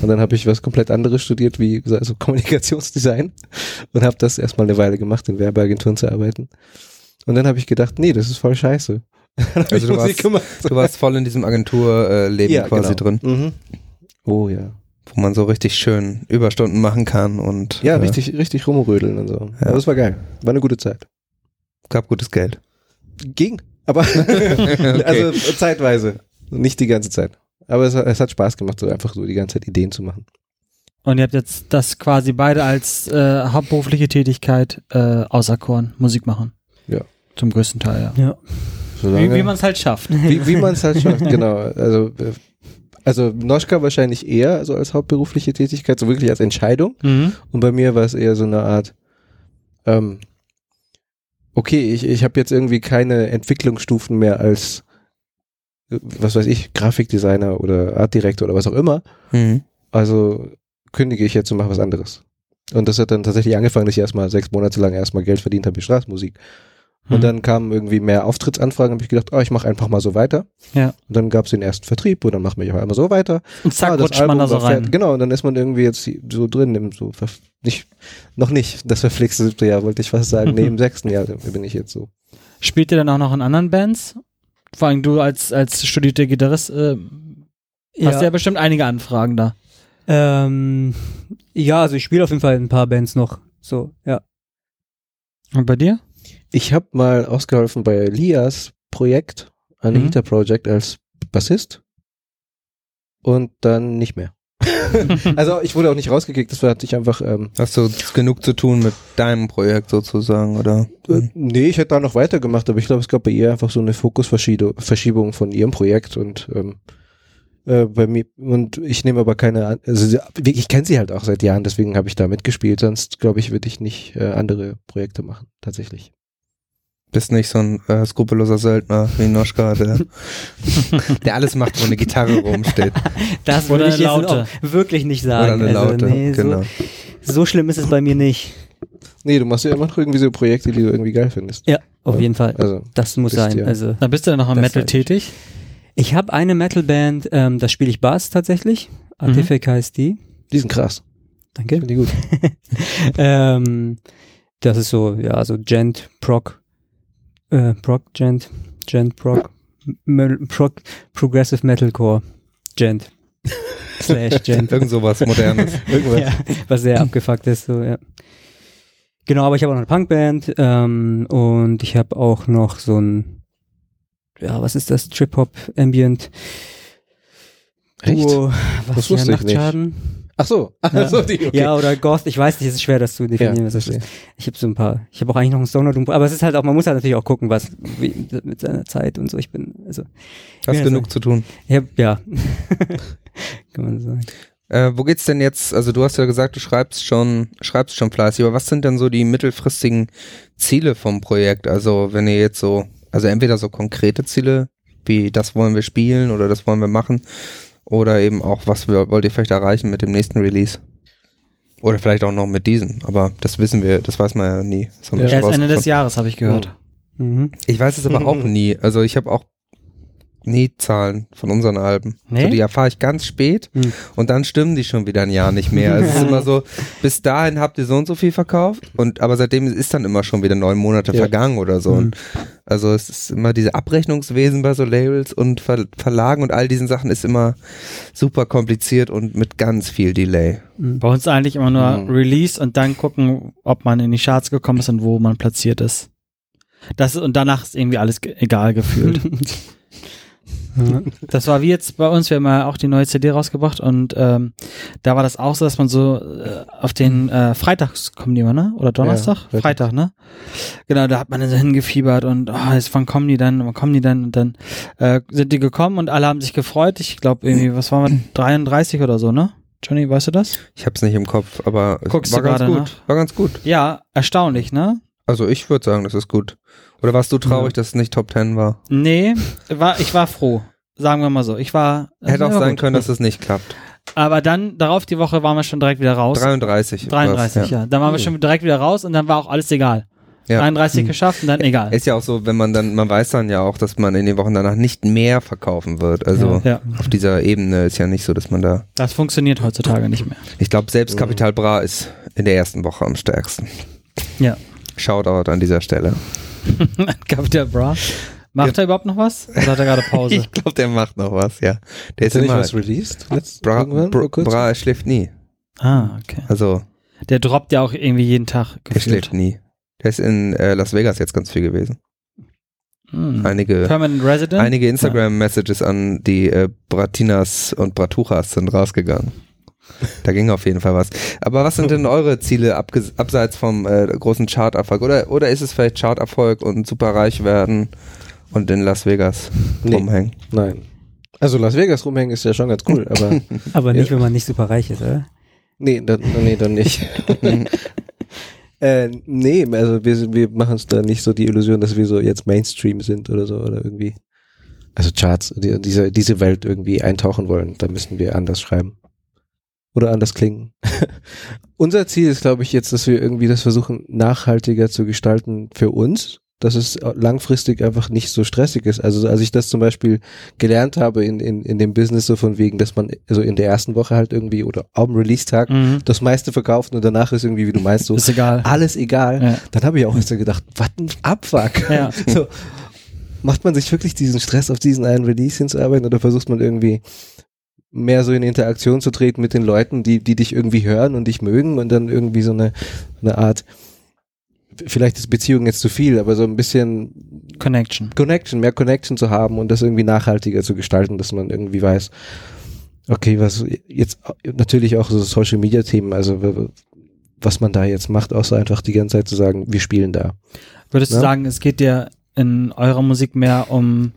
Und dann habe ich was komplett anderes studiert, wie also Kommunikationsdesign. Und habe das erstmal eine Weile gemacht, in Werbeagenturen zu arbeiten. Und dann habe ich gedacht, nee, das ist voll scheiße. Also ich du warst- gemacht. Du warst voll in diesem Agenturleben quasi drin, Mhm. Oh ja. wo man so richtig schön Überstunden machen kann und Ja, äh, richtig, richtig rumrödeln und so. Ja. Aber es war geil. War eine gute Zeit. gab gutes Geld. Ging. Aber also zeitweise. Nicht die ganze Zeit. Aber es, hat- es hat Spaß gemacht, so einfach so die ganze Zeit Ideen zu machen. Und ihr habt jetzt das quasi beide als äh, hauptberufliche Tätigkeit äh, auserkoren, Musik machen. Ja. Zum größten Teil, ja. Ja. Solange, Wie, wie man es halt schafft. wie, wie man es halt schafft, genau. Also, also Noschka wahrscheinlich eher so als hauptberufliche Tätigkeit, so wirklich als Entscheidung. Mhm. Und bei mir war es eher so eine Art, ähm, okay, ich, ich habe jetzt irgendwie keine Entwicklungsstufen mehr als, was weiß ich, Grafikdesigner oder Artdirektor oder was auch immer. Mhm. Also kündige ich jetzt und mache was anderes. Und das hat dann tatsächlich angefangen, dass ich erstmal sechs Monate lang erstmal Geld verdient habe mit Straßenmusik. Und Mhm. dann kamen irgendwie mehr Auftrittsanfragen, habe ich gedacht, oh, ich mache einfach mal so weiter. Ja. Und dann gab es den ersten Vertrieb und dann machen wir auf einmal so weiter. Und zack, Ah, das rutscht man Album da so rein. Genau, und dann ist man irgendwie jetzt so drin im so nicht noch nicht das verflixte siebte Jahr, wollte ich fast sagen. Nee, im sechsten Jahr bin ich jetzt so. Spielt ihr dann auch noch in anderen Bands? Vor allem du als, als studierter Gitarrist äh, hast ja bestimmt einige Anfragen da. Ähm, ja, also ich spiele auf jeden Fall ein paar Bands noch. So, ja. Und bei dir? Ich habe mal ausgeholfen bei Lias Projekt, Anita Project als Bassist und dann nicht mehr. also ich wurde auch nicht rausgekickt, das war hatte ich einfach ähm, Hast du genug zu tun mit deinem Projekt sozusagen, oder? Äh, Nee, ich hätte da noch weitergemacht, aber ich glaube, es gab bei ihr einfach so eine Fokusverschiebung von ihrem Projekt und ähm, äh, bei mir und ich nehme aber keine, also ich kenne sie halt auch seit Jahren, deswegen habe ich da mitgespielt, sonst glaube ich, würde ich nicht äh, andere Projekte machen, tatsächlich. Bist nicht so ein äh, skrupelloser Söldner wie Noschka, der, der alles macht, wo eine Gitarre rumsteht. Das würde ich jetzt auch wirklich nicht sagen. Oder eine also, Laute, nee, genau. so, so schlimm ist es bei mir nicht. Nee, du machst ja immer noch irgendwie so Projekte, die du irgendwie geil findest. Ja, auf Ja. jeden Fall. Also, Das muss sein. ja- Also Dann bist du dann noch am Metal weiß ich. Ich habe eine Metalband, ähm, da spiele ich Bass tatsächlich. Artifact heißt die. die sind krass. Danke. Finde ich gut. ähm, das ist so, ja, so Gent, Proc, äh, Proc, Gent, Gent, Proc, M Proc, Progressive Metalcore, Gent, slash Gent. Irgend sowas Modernes. Irgendwas. ja, was sehr abgefuckt ist, so, ja. Genau, aber ich habe auch noch eine Punkband ähm, und ich habe auch noch so ein, ja, was ist das? Trip-Hop, Ambient, Echt? Duo, was Das ja, wusste ich nicht. Nachtschaden. Ach so, ach so die, okay. Ja, oder Goth, ich weiß nicht, es ist schwer, das zu definieren, Ja, was das ist. Ich habe so ein paar, ich habe auch eigentlich noch einen Stoner Doom, aber es ist halt auch, man muss halt natürlich auch gucken, was wie, mit seiner Zeit und so. Ich bin, also, Hast Ja, genug zu tun. ich hab, ja, kann man sagen. Äh, wo geht's denn jetzt? Also du hast ja gesagt, du schreibst schon, schreibst schon fleißig, aber was sind denn so die mittelfristigen Ziele vom Projekt? Also wenn ihr jetzt so, also entweder so konkrete Ziele, wie das wollen wir spielen oder das wollen wir machen, oder eben auch, was wir, wollt ihr vielleicht erreichen mit dem nächsten Release? Oder vielleicht auch noch mit diesem, aber das wissen wir, das weiß man ja nie. Das haben wir Ja. Erst Ende des. Jahres habe ich gehört. Mhm. Ich weiß es aber auch nie. Also ich habe auch nie Zahlen von unseren Alben. Nee? So, die erfahre ich ganz spät Hm. und dann stimmen die schon wieder ein Jahr nicht mehr. Also es ist immer so, bis dahin habt ihr so und so viel verkauft und aber seitdem ist dann immer schon wieder neun Monate Ja. vergangen oder so. Und also es ist immer diese Abrechnungswesen bei so Labels und Ver Verlagen und all diesen Sachen ist immer super kompliziert und mit ganz viel Delay. Mhm. Bei uns eigentlich immer nur Mhm. Release und dann gucken, ob man in die Charts gekommen ist und wo man platziert ist. Das, und danach ist irgendwie alles egal gefühlt. Ja. Das war wie jetzt bei uns, wir haben ja auch die neue CD rausgebracht und ähm, da war das auch so, dass man so äh, auf den äh, Freitags kommen die immer, ne? Oder Donnerstag? Freitag. Freitag, ne? Genau, da hat man dann so hingefiebert und oh, jetzt wann kommen die dann, wann kommen die dann? Und dann äh, sind die gekommen und alle haben sich gefreut. Ich glaube irgendwie, was waren wir, 33 oder so, ne? Johnny, weißt du das? Ich hab's nicht im Kopf, aber es Guckst war ganz gut. nach? War ganz gut. Ja, erstaunlich, ne? Also ich würde sagen, das ist gut. Oder warst du traurig, dass es nicht Top 10 war? Nee, war, ich war froh. Sagen wir mal so. Ich war. Hätte auch ja, sein gut. können, dass es nicht klappt. Aber dann, darauf die Woche waren wir schon direkt wieder raus. 33. 33, war's, ja. Dann waren wir schon direkt wieder raus und dann war auch alles egal. Ja. 33 Mhm. geschafft und dann egal. Ist ja auch so, wenn man dann, man weiß dann ja auch, dass man in den Wochen danach nicht mehr verkaufen wird. Also Ja, auf dieser Ebene ist ja nicht so, dass man da. das funktioniert heutzutage nicht mehr. Ich glaube, selbst Capital Bra ist in der ersten Woche am stärksten. Ja. Shoutout an dieser Stelle. Capital Bra. Macht er überhaupt noch was? Oder hat er gerade Pause? Ich glaube, der macht noch was, ja. Der ist Ist ja nicht immer. was released? Letzt, Bra, Bra? Bra schläft nie. ah, okay. Also, Der droppt ja auch irgendwie jeden Tag. der Gefühlt. schläft nie. Der ist in äh, Las Vegas jetzt ganz viel gewesen. Hm. Einige, Permanent Resident? einige Instagram-Messages an die äh, Bratinas und Bratuchas sind rausgegangen. Da ging auf jeden Fall was. Aber was sind denn eure Ziele abseits vom äh, großen Charterfolg? Oder, oder ist es vielleicht Charterfolg und super reich werden und in Las Vegas Nee. rumhängen? Nein. Also Las Vegas rumhängen ist ja schon ganz cool, aber Aber nicht, Ja. wenn man nicht super reich ist, oder? nee, dann, nee, dann nicht. äh, nee, also wir, wir machen uns da nicht so die Illusion, dass wir so jetzt Mainstream sind oder so oder irgendwie. Also Charts, die, diese, diese Welt irgendwie eintauchen wollen, da müssen wir anders schreiben. Oder anders klingen. Unser Ziel ist, glaube ich, jetzt, dass wir irgendwie das versuchen, nachhaltiger zu gestalten für uns, dass es langfristig einfach nicht so stressig ist. Also als ich das zum Beispiel gelernt habe in, in, in dem Business so von wegen, dass man also in der ersten Woche halt irgendwie oder am Release-Tag Mhm. das meiste verkauft und danach ist irgendwie, wie du meinst, so Ist egal. alles egal. Ja. Dann habe ich auch erst so gedacht, was ein Abfuck. Ja. So, macht man sich wirklich diesen Stress auf diesen einen Release hinzuarbeiten oder versucht man irgendwie mehr so in Interaktion zu treten mit den Leuten, die, die dich irgendwie hören und dich mögen und dann irgendwie so eine, eine Art, vielleicht ist Beziehung jetzt zu viel, aber so ein bisschen Connection. Connection, mehr Connection zu haben und das irgendwie nachhaltiger zu gestalten, dass man irgendwie weiß, okay, was jetzt natürlich auch so Social Media Themen, also was man da jetzt macht, außer einfach die ganze Zeit zu sagen, wir spielen da. Würdest du Ja. sagen, es geht dir in eurer Musik mehr um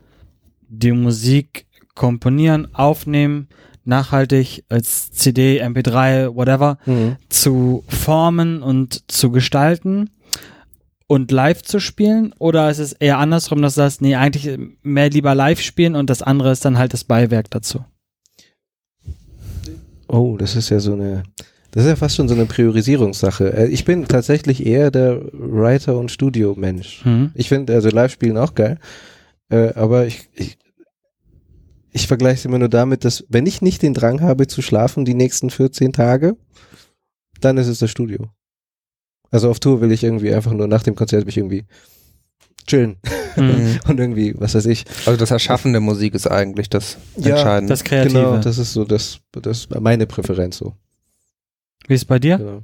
die Musik komponieren, aufnehmen, nachhaltig als CD, MP3, whatever, zu formen und zu gestalten und live zu spielen? Oder ist es eher andersrum, dass du sagst, nee, eigentlich mehr lieber live spielen und das andere ist dann halt das Beiwerk dazu? Oh, das ist ja so eine, das ist ja fast schon so eine Priorisierungssache. Äh, Ich bin tatsächlich eher der Writer- und Studio-Mensch. Mhm. Ich finde also Live-Spielen auch geil, äh, aber ich, ich, ich vergleiche es immer nur damit, dass wenn ich nicht den Drang habe zu schlafen die nächsten 14 Tage, dann ist es das Studio. Also auf Tour will ich irgendwie einfach nur nach dem Konzert mich irgendwie chillen Mhm. und irgendwie, was weiß ich. Also das Erschaffen der Musik ist eigentlich das Ja, Entscheidende. Das Kreative. Genau, das ist so das, das ist meine Präferenz so. Wie ist es bei dir? Genau.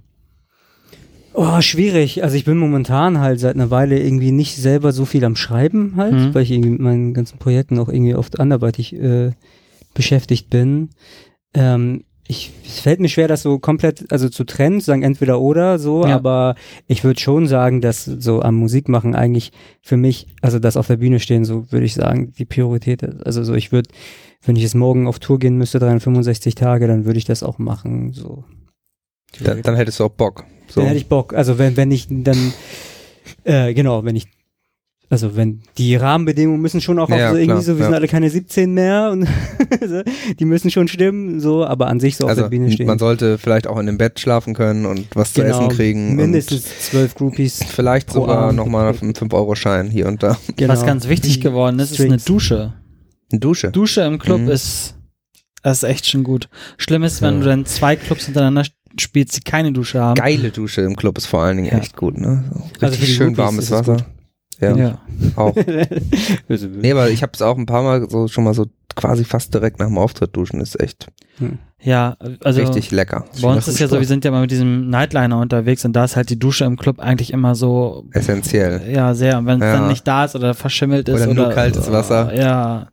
Oh, schwierig. Also ich bin momentan halt seit einer Weile irgendwie nicht selber so viel am Schreiben halt, Mhm. weil ich irgendwie mit meinen ganzen Projekten auch irgendwie oft anderweitig äh, beschäftigt bin. Ähm, ich, es fällt mir schwer, das so komplett, also zu trennen, zu sagen entweder oder so, Ja. aber ich würde schon sagen, dass so am Musikmachen eigentlich für mich, also das auf der Bühne stehen, so würde ich sagen, die Priorität ist. Also so, ich würde, wenn ich jetzt morgen auf Tour gehen müsste, 365 Tage, dann würde ich das auch machen, so. Dann, dann hättest du auch Bock. So. Dann hätte ich Bock. Also wenn, wenn ich dann, äh, genau, wenn ich, also wenn die Rahmenbedingungen müssen schon auch, Ja, auch so irgendwie klar, so, wir ja. sind alle keine 17 mehr und die müssen schon stimmen, so, aber an sich so auf also der Bühne stehen. man sollte vielleicht auch in dem Bett schlafen können und was zu Genau, essen kriegen. Mindestens zwölf Groupies. Vielleicht pro sogar nochmal einen 5-Euro-Schein hier und da. Genau. Was ganz wichtig geworden ist, ist eine. Dusche. Eine Dusche. Dusche im Club Mhm. ist, das ist echt schon gut. Schlimm ist, wenn Ja. du dann zwei Clubs hintereinander spielst, die keine Dusche haben. Geile Dusche im Club ist vor allen Dingen Ja. echt gut, ne? So Richtig Also schön Groupies warmes Wasser. Ja, Ja. auch. Nee, aber ich habe es auch ein paar Mal so schon mal so quasi fast direkt nach dem Auftritt duschen. Ist echt Ja, also richtig lecker. bei uns ist ja so, wir sind ja mal mit diesem Nightliner unterwegs und da ist halt die Dusche im Club eigentlich immer so, Essentiell. ja, sehr. Und wenn es Ja. dann nicht da ist oder verschimmelt ist Oder oder, nur kaltes Wasser. Ja.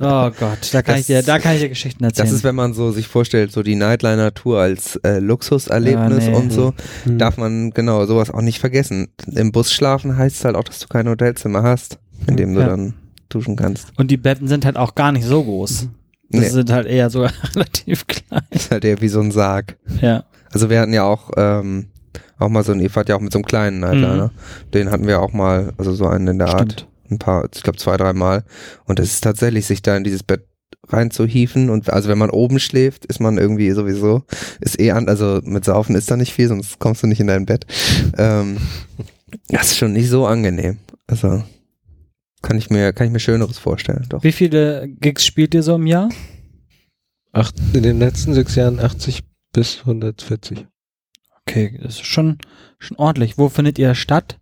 Oh Gott, da kann Das- ich dir, da kann ich dir Geschichten erzählen. Das ist, wenn man so sich vorstellt, so die Nightliner-Tour als äh, Luxuserlebnis Ja, nee. und so, Hm. darf man genau sowas auch nicht vergessen. Im Bus schlafen heißt halt auch, dass du kein Hotelzimmer hast, in dem du Ja. dann duschen kannst. und die Betten sind halt auch gar nicht so groß. Das Nee. sind halt eher so relativ klein. Ist halt eher wie so ein Sarg. Ja. Also wir hatten ja auch ähm, auch mal so ein, ihr fahrt ja auch mit so einem kleinen Nightliner. Den hatten wir auch mal, also so einen in der Art. Ein paar, ich glaube zwei, dreimal. Und es ist tatsächlich, sich da in dieses Bett reinzuhieven und also wenn man oben schläft, ist man irgendwie sowieso, ist eh an, also mit Saufen ist da nicht viel, sonst kommst du nicht in dein Bett. Ähm, das ist schon nicht so angenehm. Also kann ich mir, kann ich mir Schöneres vorstellen, doch. Wie viele Gigs spielt ihr so im Jahr? Acht, in den letzten sechs Jahren 80 bis 140. Okay, das ist schon, schon ordentlich. Wo findet ihr statt?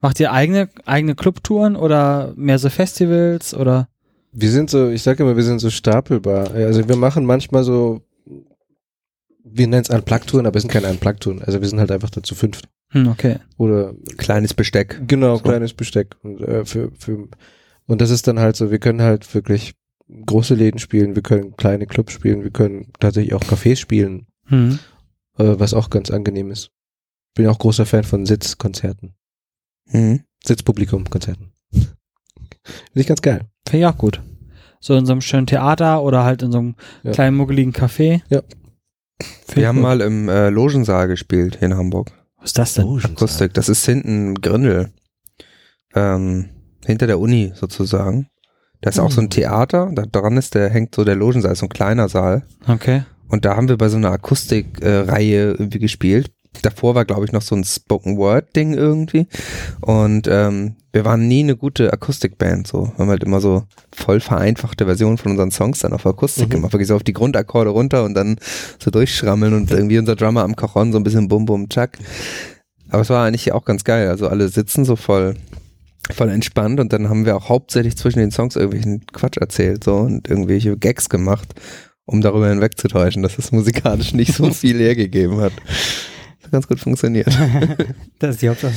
Macht ihr eigene, eigene Clubtouren oder mehr so Festivals oder? Wir sind so, ich sage immer, wir sind so stapelbar. Also wir machen manchmal so, wir nennen es Unplugged-Touren, aber es sind keine Unplugged-Touren. Also wir sind halt einfach dazu fünft. Hm, okay. Oder Kleines Besteck. genau, So. kleines Besteck. Und, äh, für, für, und das ist dann halt so, wir können halt wirklich große Läden spielen, wir können kleine Clubs spielen, wir können tatsächlich auch Cafés spielen, Hm. äh, was auch ganz angenehm ist. Bin auch großer Fan von Sitzkonzerten. Mhm. Sitzpublikum-Konzerten. Finde ich ganz geil. Finde ich auch gut. So in so einem schönen Theater oder halt in so einem Ja. kleinen muggeligen Café. Ja. Find Wir haben gut. mal im äh, Logensaal gespielt hier in Hamburg. Was ist das denn? Oh, Akustik. Das ist hinten Grindel. Ähm, hinter der Uni sozusagen. Da ist auch so ein Theater, da dran ist der, hängt so der Logensaal, ist so ein kleiner Saal. Okay. Und da haben wir bei so einer Akustikreihe irgendwie gespielt. Davor war, glaube ich, noch so ein Spoken Word Ding irgendwie. Und ähm, wir waren nie eine gute Akustikband. So, wir haben halt immer so voll vereinfachte Versionen von unseren Songs dann auf Akustik Mhm. gemacht. Wirklich so auf die Grundakkorde runter und dann so durchschrammeln und irgendwie unser Drummer am Cajon so ein bisschen Bum Bum Chuck. Aber es war eigentlich auch ganz geil. Also alle sitzen so voll voll entspannt und dann haben wir auch hauptsächlich zwischen den Songs irgendwelchen Quatsch erzählt so und irgendwelche Gags gemacht, um darüber hinwegzutäuschen, dass es musikalisch nicht so viel hergegeben hat. Ganz gut funktioniert. Das ist die Hauptsache.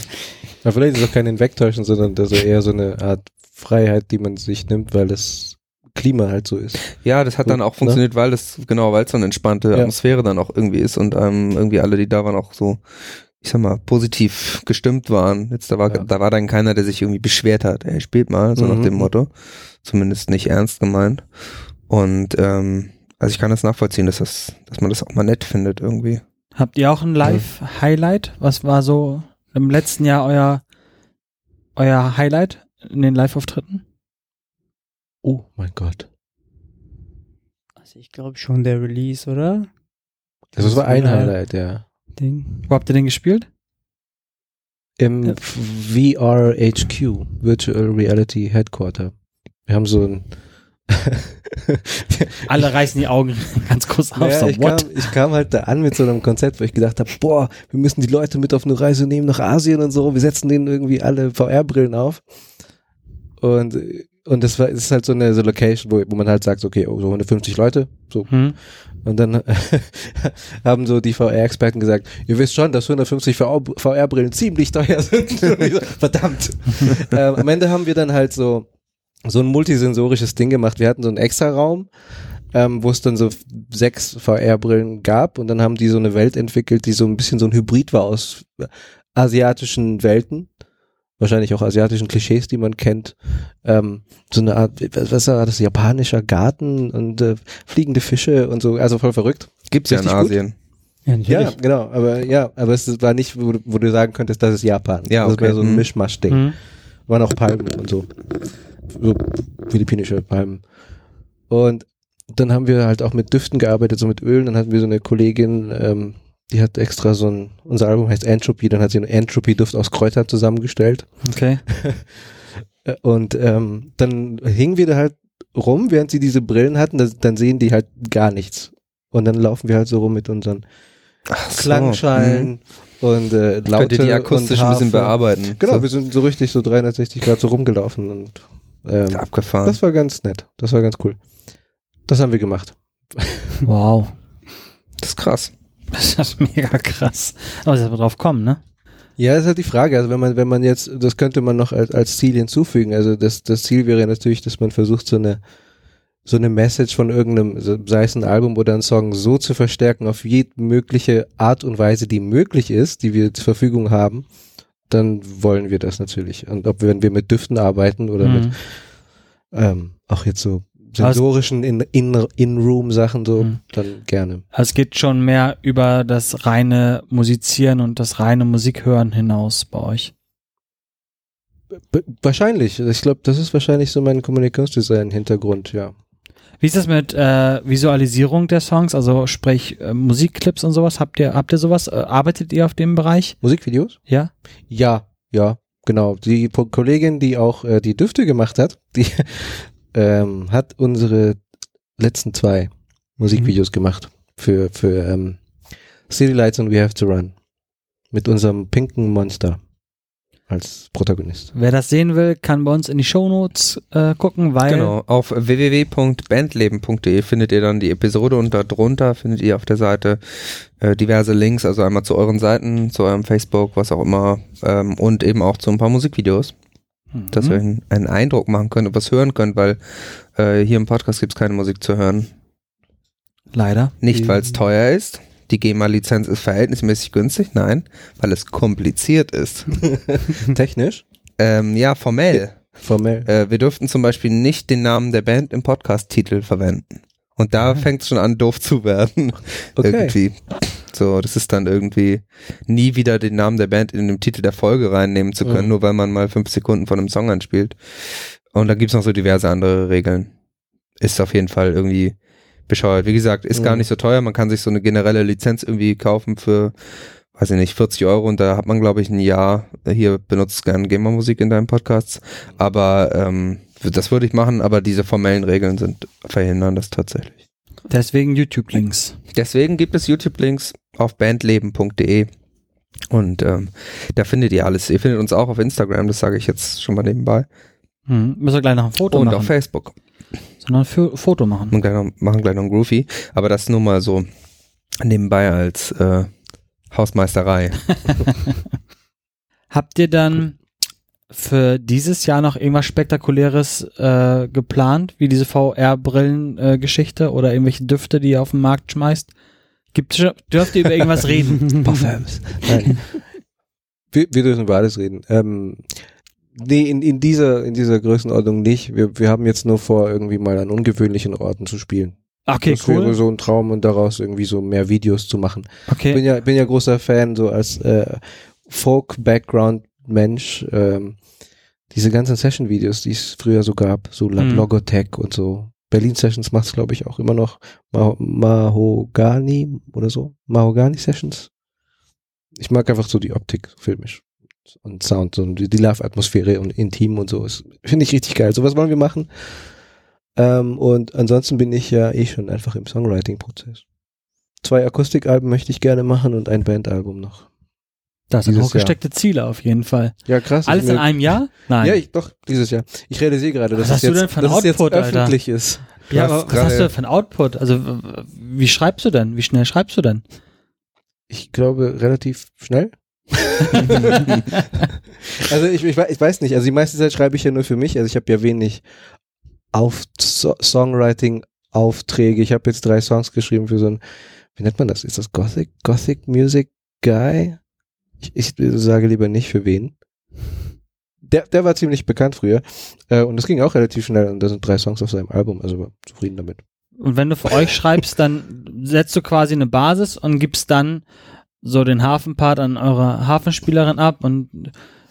Aber vielleicht ist es auch kein Hinwegtäuschen, sondern also eher so eine Art Freiheit, die man sich nimmt, weil das Klima halt so ist. Ja, das hat dann auch funktioniert, weil es, genau, weil es so eine entspannte Ja. Atmosphäre dann auch irgendwie ist und ähm, irgendwie alle, die da waren, auch so, ich sag mal, positiv gestimmt waren. Jetzt da war, Ja. da war dann keiner, der sich irgendwie beschwert hat, ey, spielt mal, so nach Mhm. dem Motto. Zumindest nicht ernst gemeint. Und ähm, also ich kann das nachvollziehen, dass das, dass man das auch mal nett findet irgendwie. Habt ihr auch ein Live-Highlight? Was war so im letzten Jahr euer, euer Highlight in den Live-Auftritten? Oh mein Gott. Also ich glaube schon der Release, oder? Also das war ein. Highlight, ja. Ding. Wo habt ihr den gespielt? Im Ja. VRHQ, Virtual Reality Headquarter. Wir haben so ein Alle reißen die Augen ganz kurz auf. Ja, so, ich, kam, ich kam halt da an mit so einem Konzept, wo ich gedacht habe, boah, wir müssen die Leute mit auf eine Reise nehmen nach Asien und so. Wir setzen denen irgendwie alle VR-Brillen auf. Und, und das war, es ist halt so eine so Location, wo, wo man halt sagt, okay, oh, so 150 Leute, so. Hm. Und dann haben so die VR-Experten gesagt, ihr wisst schon, dass 150 VR-Brillen ziemlich teuer sind. Verdammt. ähm, am Ende haben wir dann halt so, so ein multisensorisches Ding gemacht. Wir hatten so einen extra Raum, ähm, wo es dann so sechs VR-Brillen gab und dann haben die so eine Welt entwickelt, die so ein bisschen so ein Hybrid war aus asiatischen Welten, wahrscheinlich auch asiatischen Klischees, die man kennt. Ähm, so eine Art, was war das, japanischer Garten und äh, fliegende Fische und so, also voll verrückt. Gibt's ja in Richtig gut. Asien. Ja, Ja, genau, aber ja, aber es war nicht, wo, du- wo du sagen könntest, das ist Japan. Ja, Das okay. war so ein Mhm. Mischmasch-Ding. Mhm. Waren auch Palmen und so. So. Philippinische Palmen. Und dann haben wir halt auch mit Düften gearbeitet, so mit Ölen. Dann hatten wir so eine Kollegin, ähm, die hat extra so ein, unser Album heißt Entropy, dann hat sie einen Entropy-Duft aus Kräutern zusammengestellt. Okay. Äh, Und ähm, dann hingen wir da halt rum, während sie diese Brillen hatten, das, dann sehen die halt gar nichts. Und dann laufen wir halt so rum mit unseren so. Klangschalen Mhm. und äh, Laute Könnt ihr die akustisch ein bisschen bearbeiten. Genau, So. wir sind so richtig so 360 Grad so rumgelaufen und ähm, Abgefahren. das war ganz nett. Das war ganz cool. Das haben wir gemacht. Wow. das ist krass. Das ist mega krass. Aber wir drauf kommen, ne? Ja, ist halt die Frage. Also wenn man, wenn man jetzt, das könnte man noch als, als Ziel hinzufügen. Also das, das Ziel wäre natürlich, dass man versucht, so eine, so eine Message von irgendeinem, sei es ein Album oder ein Song, so zu verstärken auf jede mögliche Art und Weise, die möglich ist, die wir zur Verfügung haben, dann wollen wir das natürlich. Und ob wenn wir mit Düften arbeiten oder mit Mhm. ähm, auch jetzt so sensorischen In- In- In-Room-Sachen so, Mhm. dann gerne. Also es geht schon mehr über das reine Musizieren und das reine Musikhören hinaus bei euch. B wahrscheinlich. Ich glaube, das ist wahrscheinlich so mein Kommunikationsdesign-Hintergrund, ja. Wie ist das mit äh, Visualisierung der Songs, also sprich äh, Musikclips und sowas? Habt ihr, habt ihr sowas? Äh, arbeitet ihr auf dem Bereich? Musikvideos? Ja? Ja, ja, genau. Die Kollegin, die auch äh, die Düfte gemacht hat, die ähm, hat unsere letzten zwei Musikvideos gemacht für, für ähm, City Lights and We Have to Run. Mit unserem pinken Monster als Protagonist. Wer das sehen will, kann bei uns in die Shownotes äh, gucken, weil Genau, auf www.bandleben.de findet ihr dann die Episode und darunter findet ihr auf der Seite äh, diverse Links, also einmal zu euren Seiten, zu eurem Facebook, was auch immer, ähm, und eben auch zu ein paar Musikvideos, Mhm. dass ihr einen, einen Eindruck machen könnt und was hören könnt, weil äh, hier im Podcast gibt es keine Musik zu hören. leider. Nicht, weil es teuer ist. Die GEMA-Lizenz ist verhältnismäßig günstig, nein, weil es kompliziert ist. Technisch? ähm, ja, formell. Formell. Äh, wir dürften zum Beispiel nicht den Namen der Band im Podcast-Titel verwenden. Und da Ah. fängt es schon an, doof zu werden. Okay. Irgendwie. So, das ist dann irgendwie nie wieder den Namen der Band in den Titel der Folge reinnehmen zu können, Mhm. nur weil man mal fünf Sekunden von einem Song anspielt. Und dann gibt's noch so diverse andere Regeln. Ist auf jeden Fall irgendwie bescheuert. Wie gesagt, ist gar Mhm. nicht so teuer. Man kann sich so eine generelle Lizenz irgendwie kaufen für, weiß ich nicht, 40 Euro und da hat man, glaube ich, ein Jahr. Hier benutzt gerne GEMA-Musik in deinen Podcasts. Aber ähm, das würde ich machen, aber diese formellen Regeln sind verhindern das tatsächlich. Deswegen YouTube-Links. Deswegen gibt es YouTube-Links auf bandleben.de und ähm, da findet ihr alles. Ihr findet uns auch auf Instagram, das sage ich jetzt schon mal nebenbei. Mhm. Müssen wir gleich noch ein Foto und auf machen. Facebook. Sondern für Foto machen. Und gleich noch, machen gleich noch ein Groovy. Aber das nur mal so nebenbei als äh, Hausmeisterei. Habt ihr dann für dieses Jahr noch irgendwas Spektakuläres äh, geplant, wie diese VR-Brillen-Geschichte oder irgendwelche Düfte, die ihr auf den Markt schmeißt? Gibt, dürft ihr über irgendwas reden? Parfums. Nein. Wir, wir dürfen über alles reden. Ähm, nee, in, in dieser, in dieser Größenordnung nicht. Wir, wir haben jetzt nur vor, irgendwie mal an ungewöhnlichen Orten zu spielen. Okay, das wäre cool. so ein Traum und daraus irgendwie so mehr Videos zu machen. Ich bin Okay. ja, bin ja großer Fan, so als äh, Folk-Background-Mensch. Ähm, diese ganzen Session-Videos, die es früher so gab, so La Mhm. Logotech und so. Berlin Sessions macht es, glaube ich, auch immer noch. Ma Mahogani oder so. Mahogani Sessions. Ich mag einfach so die Optik, filmisch. Und Sound und die, Love-Atmosphäre und intim und so. Ist- Finde ich richtig geil. Sowas wollen wir machen. Ähm, und ansonsten bin ich ja eh schon einfach im Songwriting-Prozess. Zwei Akustikalben möchte ich gerne machen und ein Bandalbum noch. Das sind hochgesteckte Ziele auf jeden Fall. Ja, krass. Alles in einem Jahr? Nein. Ja, ich, doch, dieses Jahr. Ich realisiere gerade, Was dass hast es du jetzt, denn dass es jetzt Output, Alter? öffentlich ist. Du ja aber was hast du für ein Output? Also wie schreibst du denn? Wie schnell schreibst du denn? Ich glaube, relativ schnell. Also ich, ich, ich weiß nicht, also die meiste Zeit schreibe ich ja nur für mich, also ich habe ja wenig auf so Songwriting Aufträge. Ich habe jetzt drei Songs geschrieben für so ein, wie nennt man das? Ist das Gothic? Gothic Music Guy? Ich, ich sage lieber nicht für wen. Der, der war ziemlich bekannt früher. Äh, und das ging auch relativ schnell und da sind drei Songs auf seinem Album, also war zufrieden damit. Und wenn du für euch schreibst, dann setzt du quasi eine Basis und gibst dann so den Hafenpart an eure Hafenspielerin ab und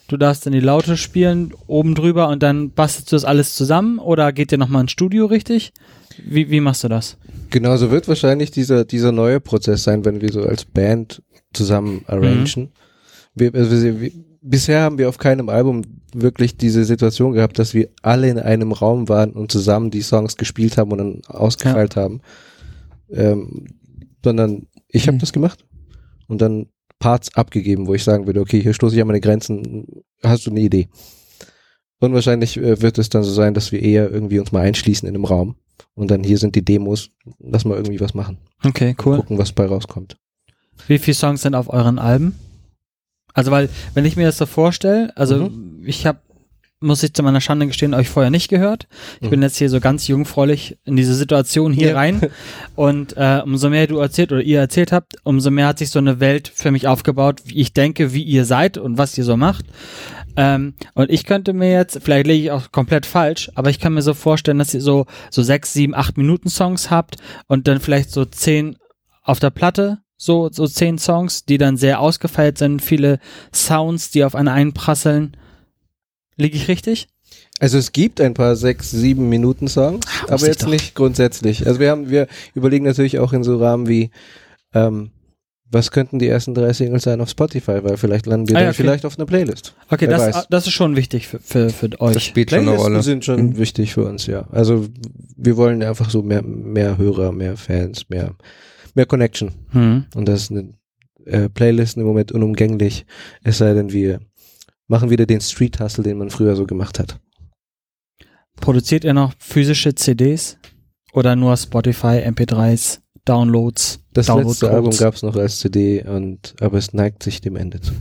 du darfst dann die Laute spielen oben drüber und dann bastelst du das alles zusammen oder geht ihr nochmal ins Studio richtig? Wie, wie machst du das? Genauso wird wahrscheinlich dieser, dieser neue Prozess sein, wenn wir so als Band zusammen arrangen. Wir, also wir, wir, bisher haben wir auf keinem Album wirklich diese Situation gehabt, dass wir alle in einem Raum waren und zusammen die Songs gespielt haben und dann ausgefeilt haben. Ähm, sondern ich habe Mhm. das gemacht und dann Parts abgegeben, wo ich sagen würde, okay, hier stoße ich an meine Grenzen, hast du eine Idee? Und wahrscheinlich äh, wird es dann so sein, dass wir eher irgendwie uns mal einschließen in einem Raum und dann hier sind die Demos, lass mal irgendwie was machen, Okay, cool. gucken, was bei rauskommt. Wie viele Songs sind auf euren Alben? Also weil, wenn ich mir das so vorstelle, also ich habe, muss ich zu meiner Schande gestehen, euch vorher nicht gehört. Ich Mhm. bin jetzt hier so ganz jungfräulich in diese Situation hier Ja. rein. Und äh, umso mehr du erzählt oder ihr erzählt habt, umso mehr hat sich so eine Welt für mich aufgebaut, wie ich denke, wie ihr seid und was ihr so macht. Ähm, und ich könnte mir jetzt, vielleicht lege ich auch komplett falsch, aber ich kann mir so vorstellen, dass ihr so, so sechs, sieben, acht Minuten Songs habt und dann vielleicht so zehn auf der Platte, so, so zehn Songs, die dann sehr ausgefeilt sind, viele Sounds, die auf einen einprasseln. Liege ich richtig? Also es gibt ein paar sechs, sieben Minuten Songs, aber wusste ich jetzt doch. nicht grundsätzlich. Also wir haben, wir überlegen natürlich auch in so Rahmen wie, ähm, was könnten die ersten drei Singles sein auf Spotify, weil vielleicht landen wir Ah, dann okay. vielleicht auf einer Playlist. Okay, Wer das, weiß. das ist schon wichtig für, für, für Das euch. spielt schon eine Playlisten Rolle. sind schon Mhm. wichtig für uns, ja. Also wir wollen einfach so mehr, mehr Hörer, mehr Fans, mehr, mehr Connection. Hm. Und das ist eine äh, Playlist im Moment unumgänglich, es sei denn, wir machen wieder den Street Hustle, den man früher so gemacht hat. Produziert ihr noch physische CDs? Oder nur Spotify, MP3s, Downloads? Das Download letzte Codes. Album gab es noch als CD und aber es neigt sich dem Ende zu.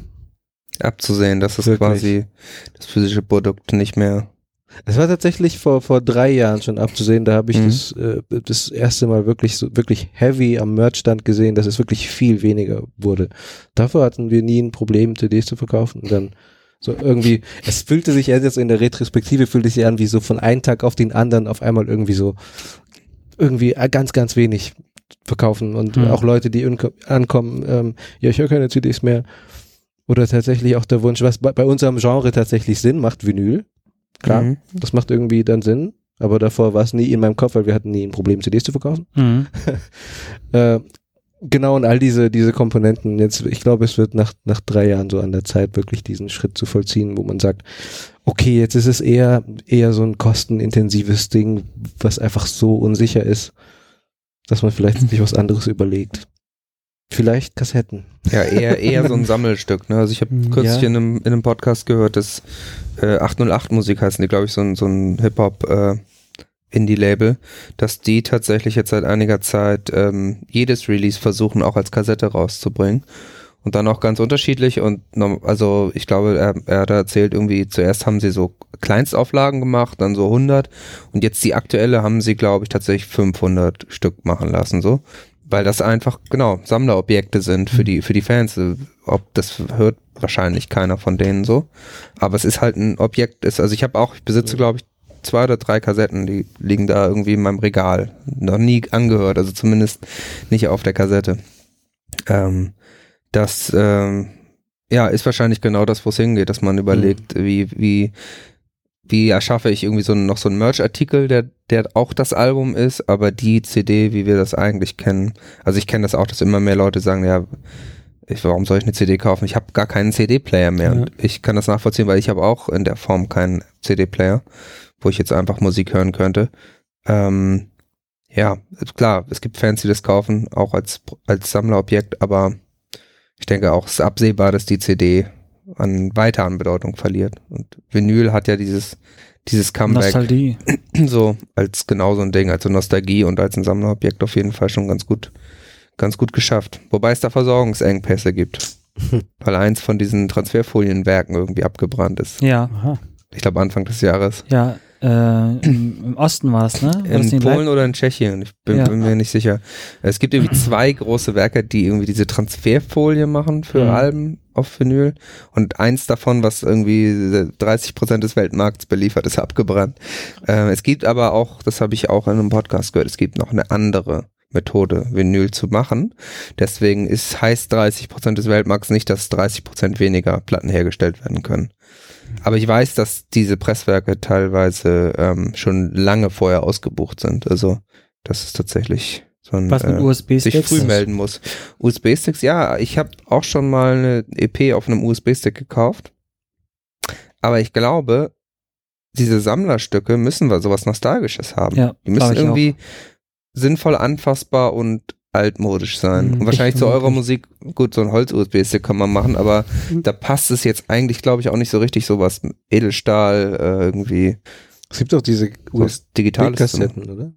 Abzusehen, dass es Wirklich. quasi das physische Produkt nicht mehr. Es war tatsächlich vor vor drei Jahren schon abzusehen. Da habe ich Mhm. das äh, das erste Mal wirklich so wirklich heavy am Merchstand gesehen, dass es wirklich viel weniger wurde. Dafür hatten wir nie ein Problem, CDs zu verkaufen. Und dann so irgendwie, es fühlte sich jetzt in der Retrospektive fühlte sich an, wie so von einem Tag auf den anderen auf einmal irgendwie so irgendwie äh, ganz ganz wenig verkaufen und Mhm. auch Leute, die ankommen, ähm, ja, ich höre keine CDs mehr. Oder tatsächlich auch der Wunsch, was bei, bei unserem Genre tatsächlich Sinn macht, Vinyl. Klar, Mhm. das macht irgendwie dann Sinn. Aber davor war es nie in meinem Kopf, weil wir hatten nie ein Problem, CDs zu verkaufen. Mhm. Äh, genau, und all diese, diese Komponenten. Jetzt, ich glaube, es wird nach, nach drei Jahren so an der Zeit, wirklich diesen Schritt zu vollziehen, wo man sagt, okay, jetzt ist es eher, eher so ein kostenintensives Ding, was einfach so unsicher ist, dass man vielleicht sich was anderes überlegt. Vielleicht Kassetten. Ja, eher, eher so ein Sammelstück. Ne? Also ich habe Mhm. kürzlich Ja. in, einem, in einem Podcast gehört, dass äh, 808 Musik heißen die, glaube ich, so ein, so ein Hip-Hop äh, Indie-Label, dass die tatsächlich jetzt seit einiger Zeit ähm, jedes Release versuchen, auch als Kassette rauszubringen. Und dann auch ganz unterschiedlich und also ich glaube, er, er hat erzählt, irgendwie zuerst haben sie so Kleinstauflagen gemacht, dann so 100 und jetzt die aktuelle haben sie, glaube ich, tatsächlich 500 Stück machen lassen, so. Weil das einfach, genau, Sammlerobjekte sind für die, für die Fans. Ob das hört wahrscheinlich keiner von denen so. Aber es ist halt ein Objekt, ist, also ich habe auch, ich besitze, glaube ich, zwei oder drei Kassetten, die liegen da irgendwie in meinem Regal. Noch nie angehört, also zumindest nicht auf der Kassette. Ähm, das, ähm, ja, ist wahrscheinlich genau das, wo es hingeht, dass man überlegt, wie, wie, wie erschaffe ich irgendwie so noch so einen Merch-Artikel, der, der auch das Album ist, aber die CD, wie wir das eigentlich kennen. Also ich kenne das auch, dass immer mehr Leute sagen, ja, ich, warum soll ich eine CD kaufen? Ich habe gar keinen CD-Player mehr. Ja. Und ich kann das nachvollziehen, weil ich habe auch in der Form keinen CD-Player, wo ich jetzt einfach Musik hören könnte. Ähm, ja, klar, es gibt Fans, die das kaufen, auch als, als Sammlerobjekt, aber ich denke auch, es ist absehbar, dass die CD an weiter an Bedeutung verliert. Und Vinyl hat ja dieses, dieses Comeback Nostalgie. so als genau so ein Ding, als so Nostalgie und als ein Sammlerobjekt auf jeden Fall schon ganz gut, ganz gut geschafft. Wobei es da Versorgungsengpässe gibt. Weil eins von diesen Transferfolienwerken irgendwie abgebrannt ist. Ja, Aha. Ich glaube Anfang des Jahres. ja. Äh, im, Osten war es, ne? War In Polen oder in Tschechien, ich bin, Ja. bin mir nicht sicher. Es gibt irgendwie zwei große Werke, die irgendwie diese Transferfolie machen für Mhm. Alben auf Vinyl und eins davon, was irgendwie 30 Prozent des Weltmarkts beliefert, ist abgebrannt. Äh, es gibt aber auch, das habe ich auch in einem Podcast gehört, es gibt noch eine andere Methode, Vinyl zu machen. Deswegen ist, heißt 30 Prozent des Weltmarkts nicht, dass 30 Prozent weniger Platten hergestellt werden können. Aber ich weiß, dass diese Presswerke teilweise ähm, schon lange vorher ausgebucht sind. Also das ist tatsächlich so ein Was mit äh, USB-Sticks? sich früh melden muss. USB-Sticks, ja, ich habe auch schon mal eine EP auf einem USB-Stick gekauft. Aber ich glaube, diese Sammlerstücke müssen wir sowas Nostalgisches haben. Ja, Die müssen irgendwie sinnvoll anfassbar und altmodisch sein. Mhm, und wahrscheinlich zu eurer. Musik, gut, so ein Holz-USB-Stick kann man machen, aber Mhm. da passt es jetzt eigentlich, glaube ich, auch nicht so richtig sowas Edelstahl, äh, irgendwie Es gibt auch diese. USB-Kassetten, oder?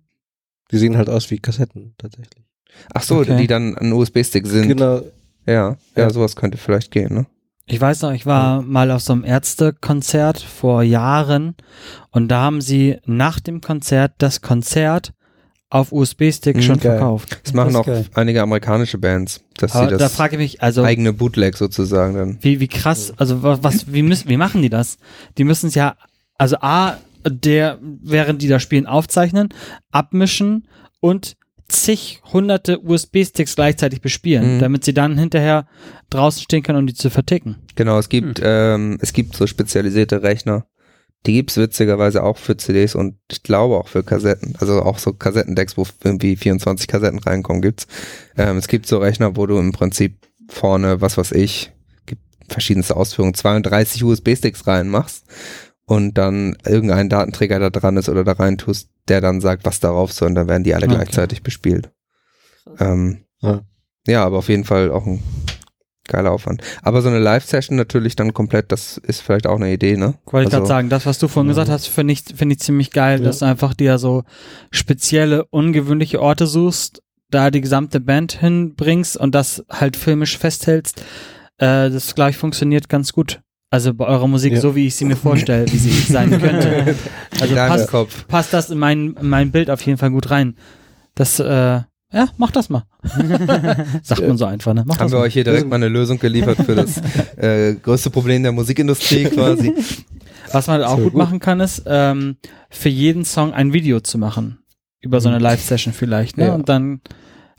Die sehen halt aus wie Kassetten tatsächlich. Ach so, Okay. die dann ein USB-Stick sind. Genau. Ja, ja, Ja. sowas könnte vielleicht gehen, ne? Ich weiß noch, ich war mal auf so einem Ärztekonzert vor Jahren und da haben sie nach dem Konzert das Konzert auf USB-Stick Mhm, schon geil. verkauft. Das machen ist auch geil. einige amerikanische Bands, dass sie Aber da das frage ich mich, also eigene Bootleg sozusagen dann. wie, wie krass, also wa- was, wie müssen, wie machen die das? Die müssen es ja, also A, der, während die da spielen, aufzeichnen, abmischen und zig hunderte USB-Sticks gleichzeitig bespielen, Mhm. damit sie dann hinterher draußen stehen können, um die zu verticken. Genau, es gibt, ähm, es gibt so spezialisierte Rechner. Die gibt's witzigerweise auch für CDs und ich glaube auch für Kassetten. Also auch so Kassettendecks, wo irgendwie 24 Kassetten reinkommen, gibt's. Ähm, es gibt so Rechner, wo du im Prinzip vorne, was weiß ich, gibt verschiedenste Ausführungen, 32 USB-Sticks reinmachst und dann irgendein Datenträger da dran ist oder da rein tust, der dann sagt, was darauf soll und dann werden die alle Okay. gleichzeitig bespielt. Ähm, Ja. ja, aber auf jeden Fall auch ein geiler Aufwand. Aber so eine Live-Session natürlich dann komplett, das ist vielleicht auch eine Idee, ne? Wollte ich Also- gerade sagen, das, was du vorhin Ja. gesagt hast, finde ich, finde ich ziemlich geil, Ja. dass du einfach dir so spezielle, ungewöhnliche Orte suchst, da die gesamte Band hinbringst und das halt filmisch festhältst. Äh, das, glaube ich, funktioniert ganz gut. Also bei eurer Musik, Ja. so wie ich sie mir vorstelle, wie sie sein könnte. Also passt, Kopf. passt das in mein, in mein Bild auf jeden Fall gut rein. Das, äh, ja, mach das mal. Sagt man so einfach, ne? Mach Haben das wir mal. euch hier direkt mal eine Lösung geliefert für das äh, größte Problem der Musikindustrie quasi. Was man auch gut, gut. machen kann, ist, ähm, für jeden Song ein Video zu machen. Über so eine Live-Session vielleicht, ne? Ja. Und dann,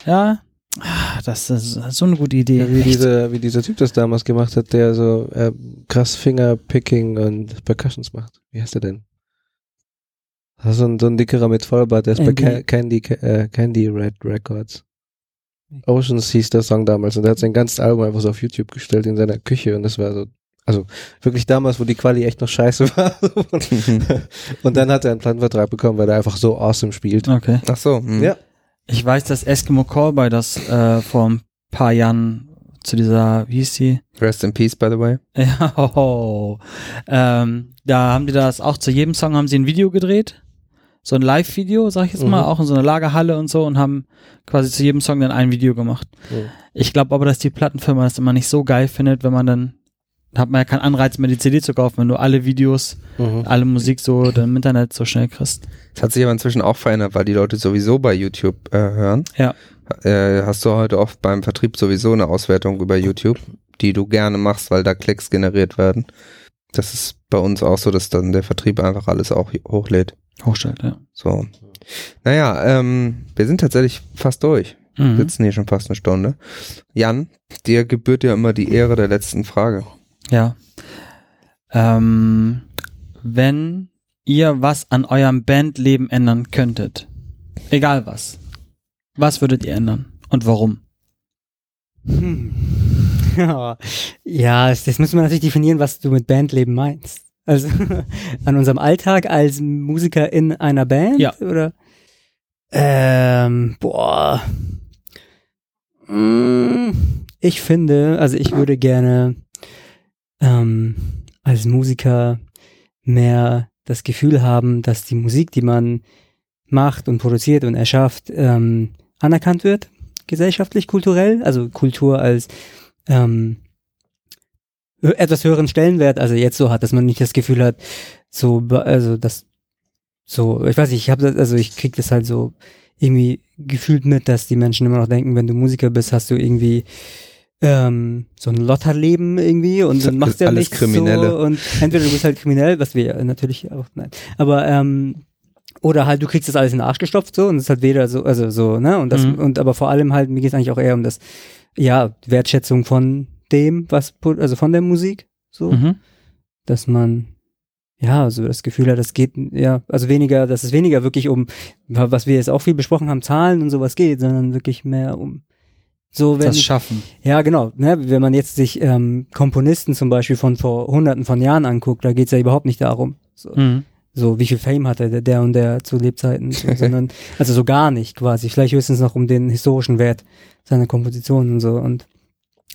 ja, ah, das ist so eine gute Idee. Ja, wie, Echt. dieser, wie dieser Typ das damals gemacht hat, der so äh, krass Fingerpicking und Percussions macht. Wie heißt der denn? Das ist so ein, so ein dickerer mit Vollbart, der ist bei Andy. Ca- Candy, äh, Candy Red Records. Oceans hieß der Song damals und er hat sein ganzes Album einfach so auf YouTube gestellt in seiner Küche und das war so, also wirklich damals, wo die Quali echt noch scheiße war. und, und dann hat er einen Plattenvertrag bekommen, weil er einfach so awesome spielt. Okay. Ach so. hm. Ja. Ich weiß, dass Eskimo Callboy das äh, vor ein paar Jahren zu dieser, wie hieß die? Rest in Peace, by the way. Ja, oh, ähm, da haben die das auch zu jedem Song haben sie ein Video gedreht. So ein Live-Video, sag ich jetzt mal, Mhm. auch in so einer Lagerhalle und so und haben quasi zu jedem Song dann ein Video gemacht. Mhm. Ich glaube aber, dass die Plattenfirma das immer nicht so geil findet, wenn man dann hat man ja keinen Anreiz mehr die CD zu kaufen, wenn du alle Videos, Mhm. alle Musik so dann im Internet so schnell kriegst. Das hat sich aber inzwischen auch verändert, weil die Leute sowieso bei YouTube äh, hören. Ja. Äh, hast du heute oft beim Vertrieb sowieso eine Auswertung über YouTube, die du gerne machst, weil da Klicks generiert werden. Das ist bei uns auch so, dass dann der Vertrieb einfach alles auch hochlädt. Hochstellt, ja. So. Naja, ähm, wir sind tatsächlich fast durch. Mhm. Sitzen hier schon fast eine Stunde. Jan, dir gebührt ja immer die Ehre der letzten Frage. Ja. Ähm, wenn ihr was an eurem Bandleben ändern könntet, egal was, was würdet ihr ändern und warum? Hm. Ja, das müssen wir natürlich definieren, was du mit Bandleben meinst. Also an unserem Alltag als Musiker in einer Band? Ja. Oder? Ähm, boah. Mm, Ich finde, also ich würde gerne ähm, als Musiker mehr das Gefühl haben, dass die Musik, die man macht und produziert und erschafft, ähm, anerkannt wird, gesellschaftlich, kulturell, also Kultur als ähm, etwas höheren Stellenwert, also jetzt so hat, dass man nicht das Gefühl hat, so, also dass so, ich weiß nicht, ich habe das, also ich krieg das halt so irgendwie gefühlt mit, dass die Menschen immer noch denken, wenn du Musiker bist, hast du irgendwie ähm, so ein Lotterleben irgendwie und dann machst du ja nichts Kriminelle. so und entweder du bist halt kriminell, was wir natürlich auch, nein, aber ähm, oder halt du kriegst das alles in den Arsch gestopft so und es ist halt weder so, also so, ne, und das, Mhm. und aber vor allem halt, mir geht es eigentlich auch eher um das, ja, Wertschätzung von dem, was, also von der Musik, so, Mhm. dass man, ja, so das Gefühl hat, das geht, ja, also weniger, dass es weniger wirklich um, was wir jetzt auch viel besprochen haben, Zahlen und sowas geht, sondern wirklich mehr um, so wenn Das schaffen. ja, genau. Ne, wenn man jetzt sich ähm, Komponisten zum Beispiel von vor hunderten von Jahren anguckt, da geht's ja überhaupt nicht darum. So, Mhm. so wie viel Fame hatte der, der und der zu Lebzeiten, so, sondern also so gar nicht quasi. Vielleicht höchstens noch um den historischen Wert seiner Kompositionen und so. Und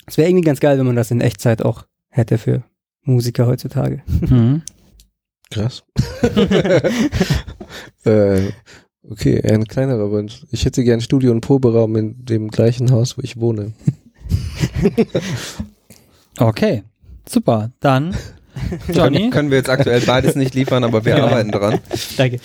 es wäre irgendwie ganz geil, wenn man das in Echtzeit auch hätte für Musiker heutzutage. Mhm. Krass. äh, okay, ein kleinerer Wunsch. Ich hätte gern Studio- und Proberaum in dem gleichen Haus, wo ich wohne. Okay, super. Dann, Johnny, Können wir jetzt aktuell beides nicht liefern, aber wir Ja. arbeiten dran. Danke.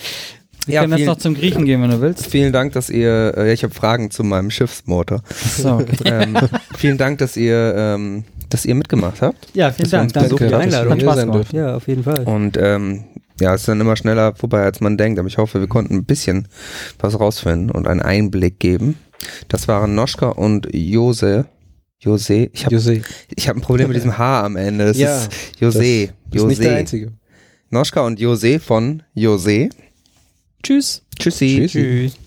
Wir Ja, können jetzt noch zum Griechen gehen, wenn du willst. Vielen Dank, dass ihr, äh, ich habe Fragen zu meinem Schiffsmotor. So, okay. ähm, vielen Dank, dass ihr, ähm, dass ihr mitgemacht habt. Ja, vielen Dank. Danke für die. Einladung. Dass wir Spaß gemacht. Ja, auf jeden Fall. Und ähm, ja, es ist dann immer schneller vorbei, als man denkt. Aber ich hoffe, wir konnten ein bisschen was rausfinden und einen Einblick geben. Das waren Noschka und Jose. Jose. Ich habe Jose. ich hab ein Problem mit diesem H am Ende. Das Ja, ist Jose. Bist nicht der Jose. Einzige. Noschka und Jose von Jose. Tschüss. Tschüssi. Tschüssi. Tschüss.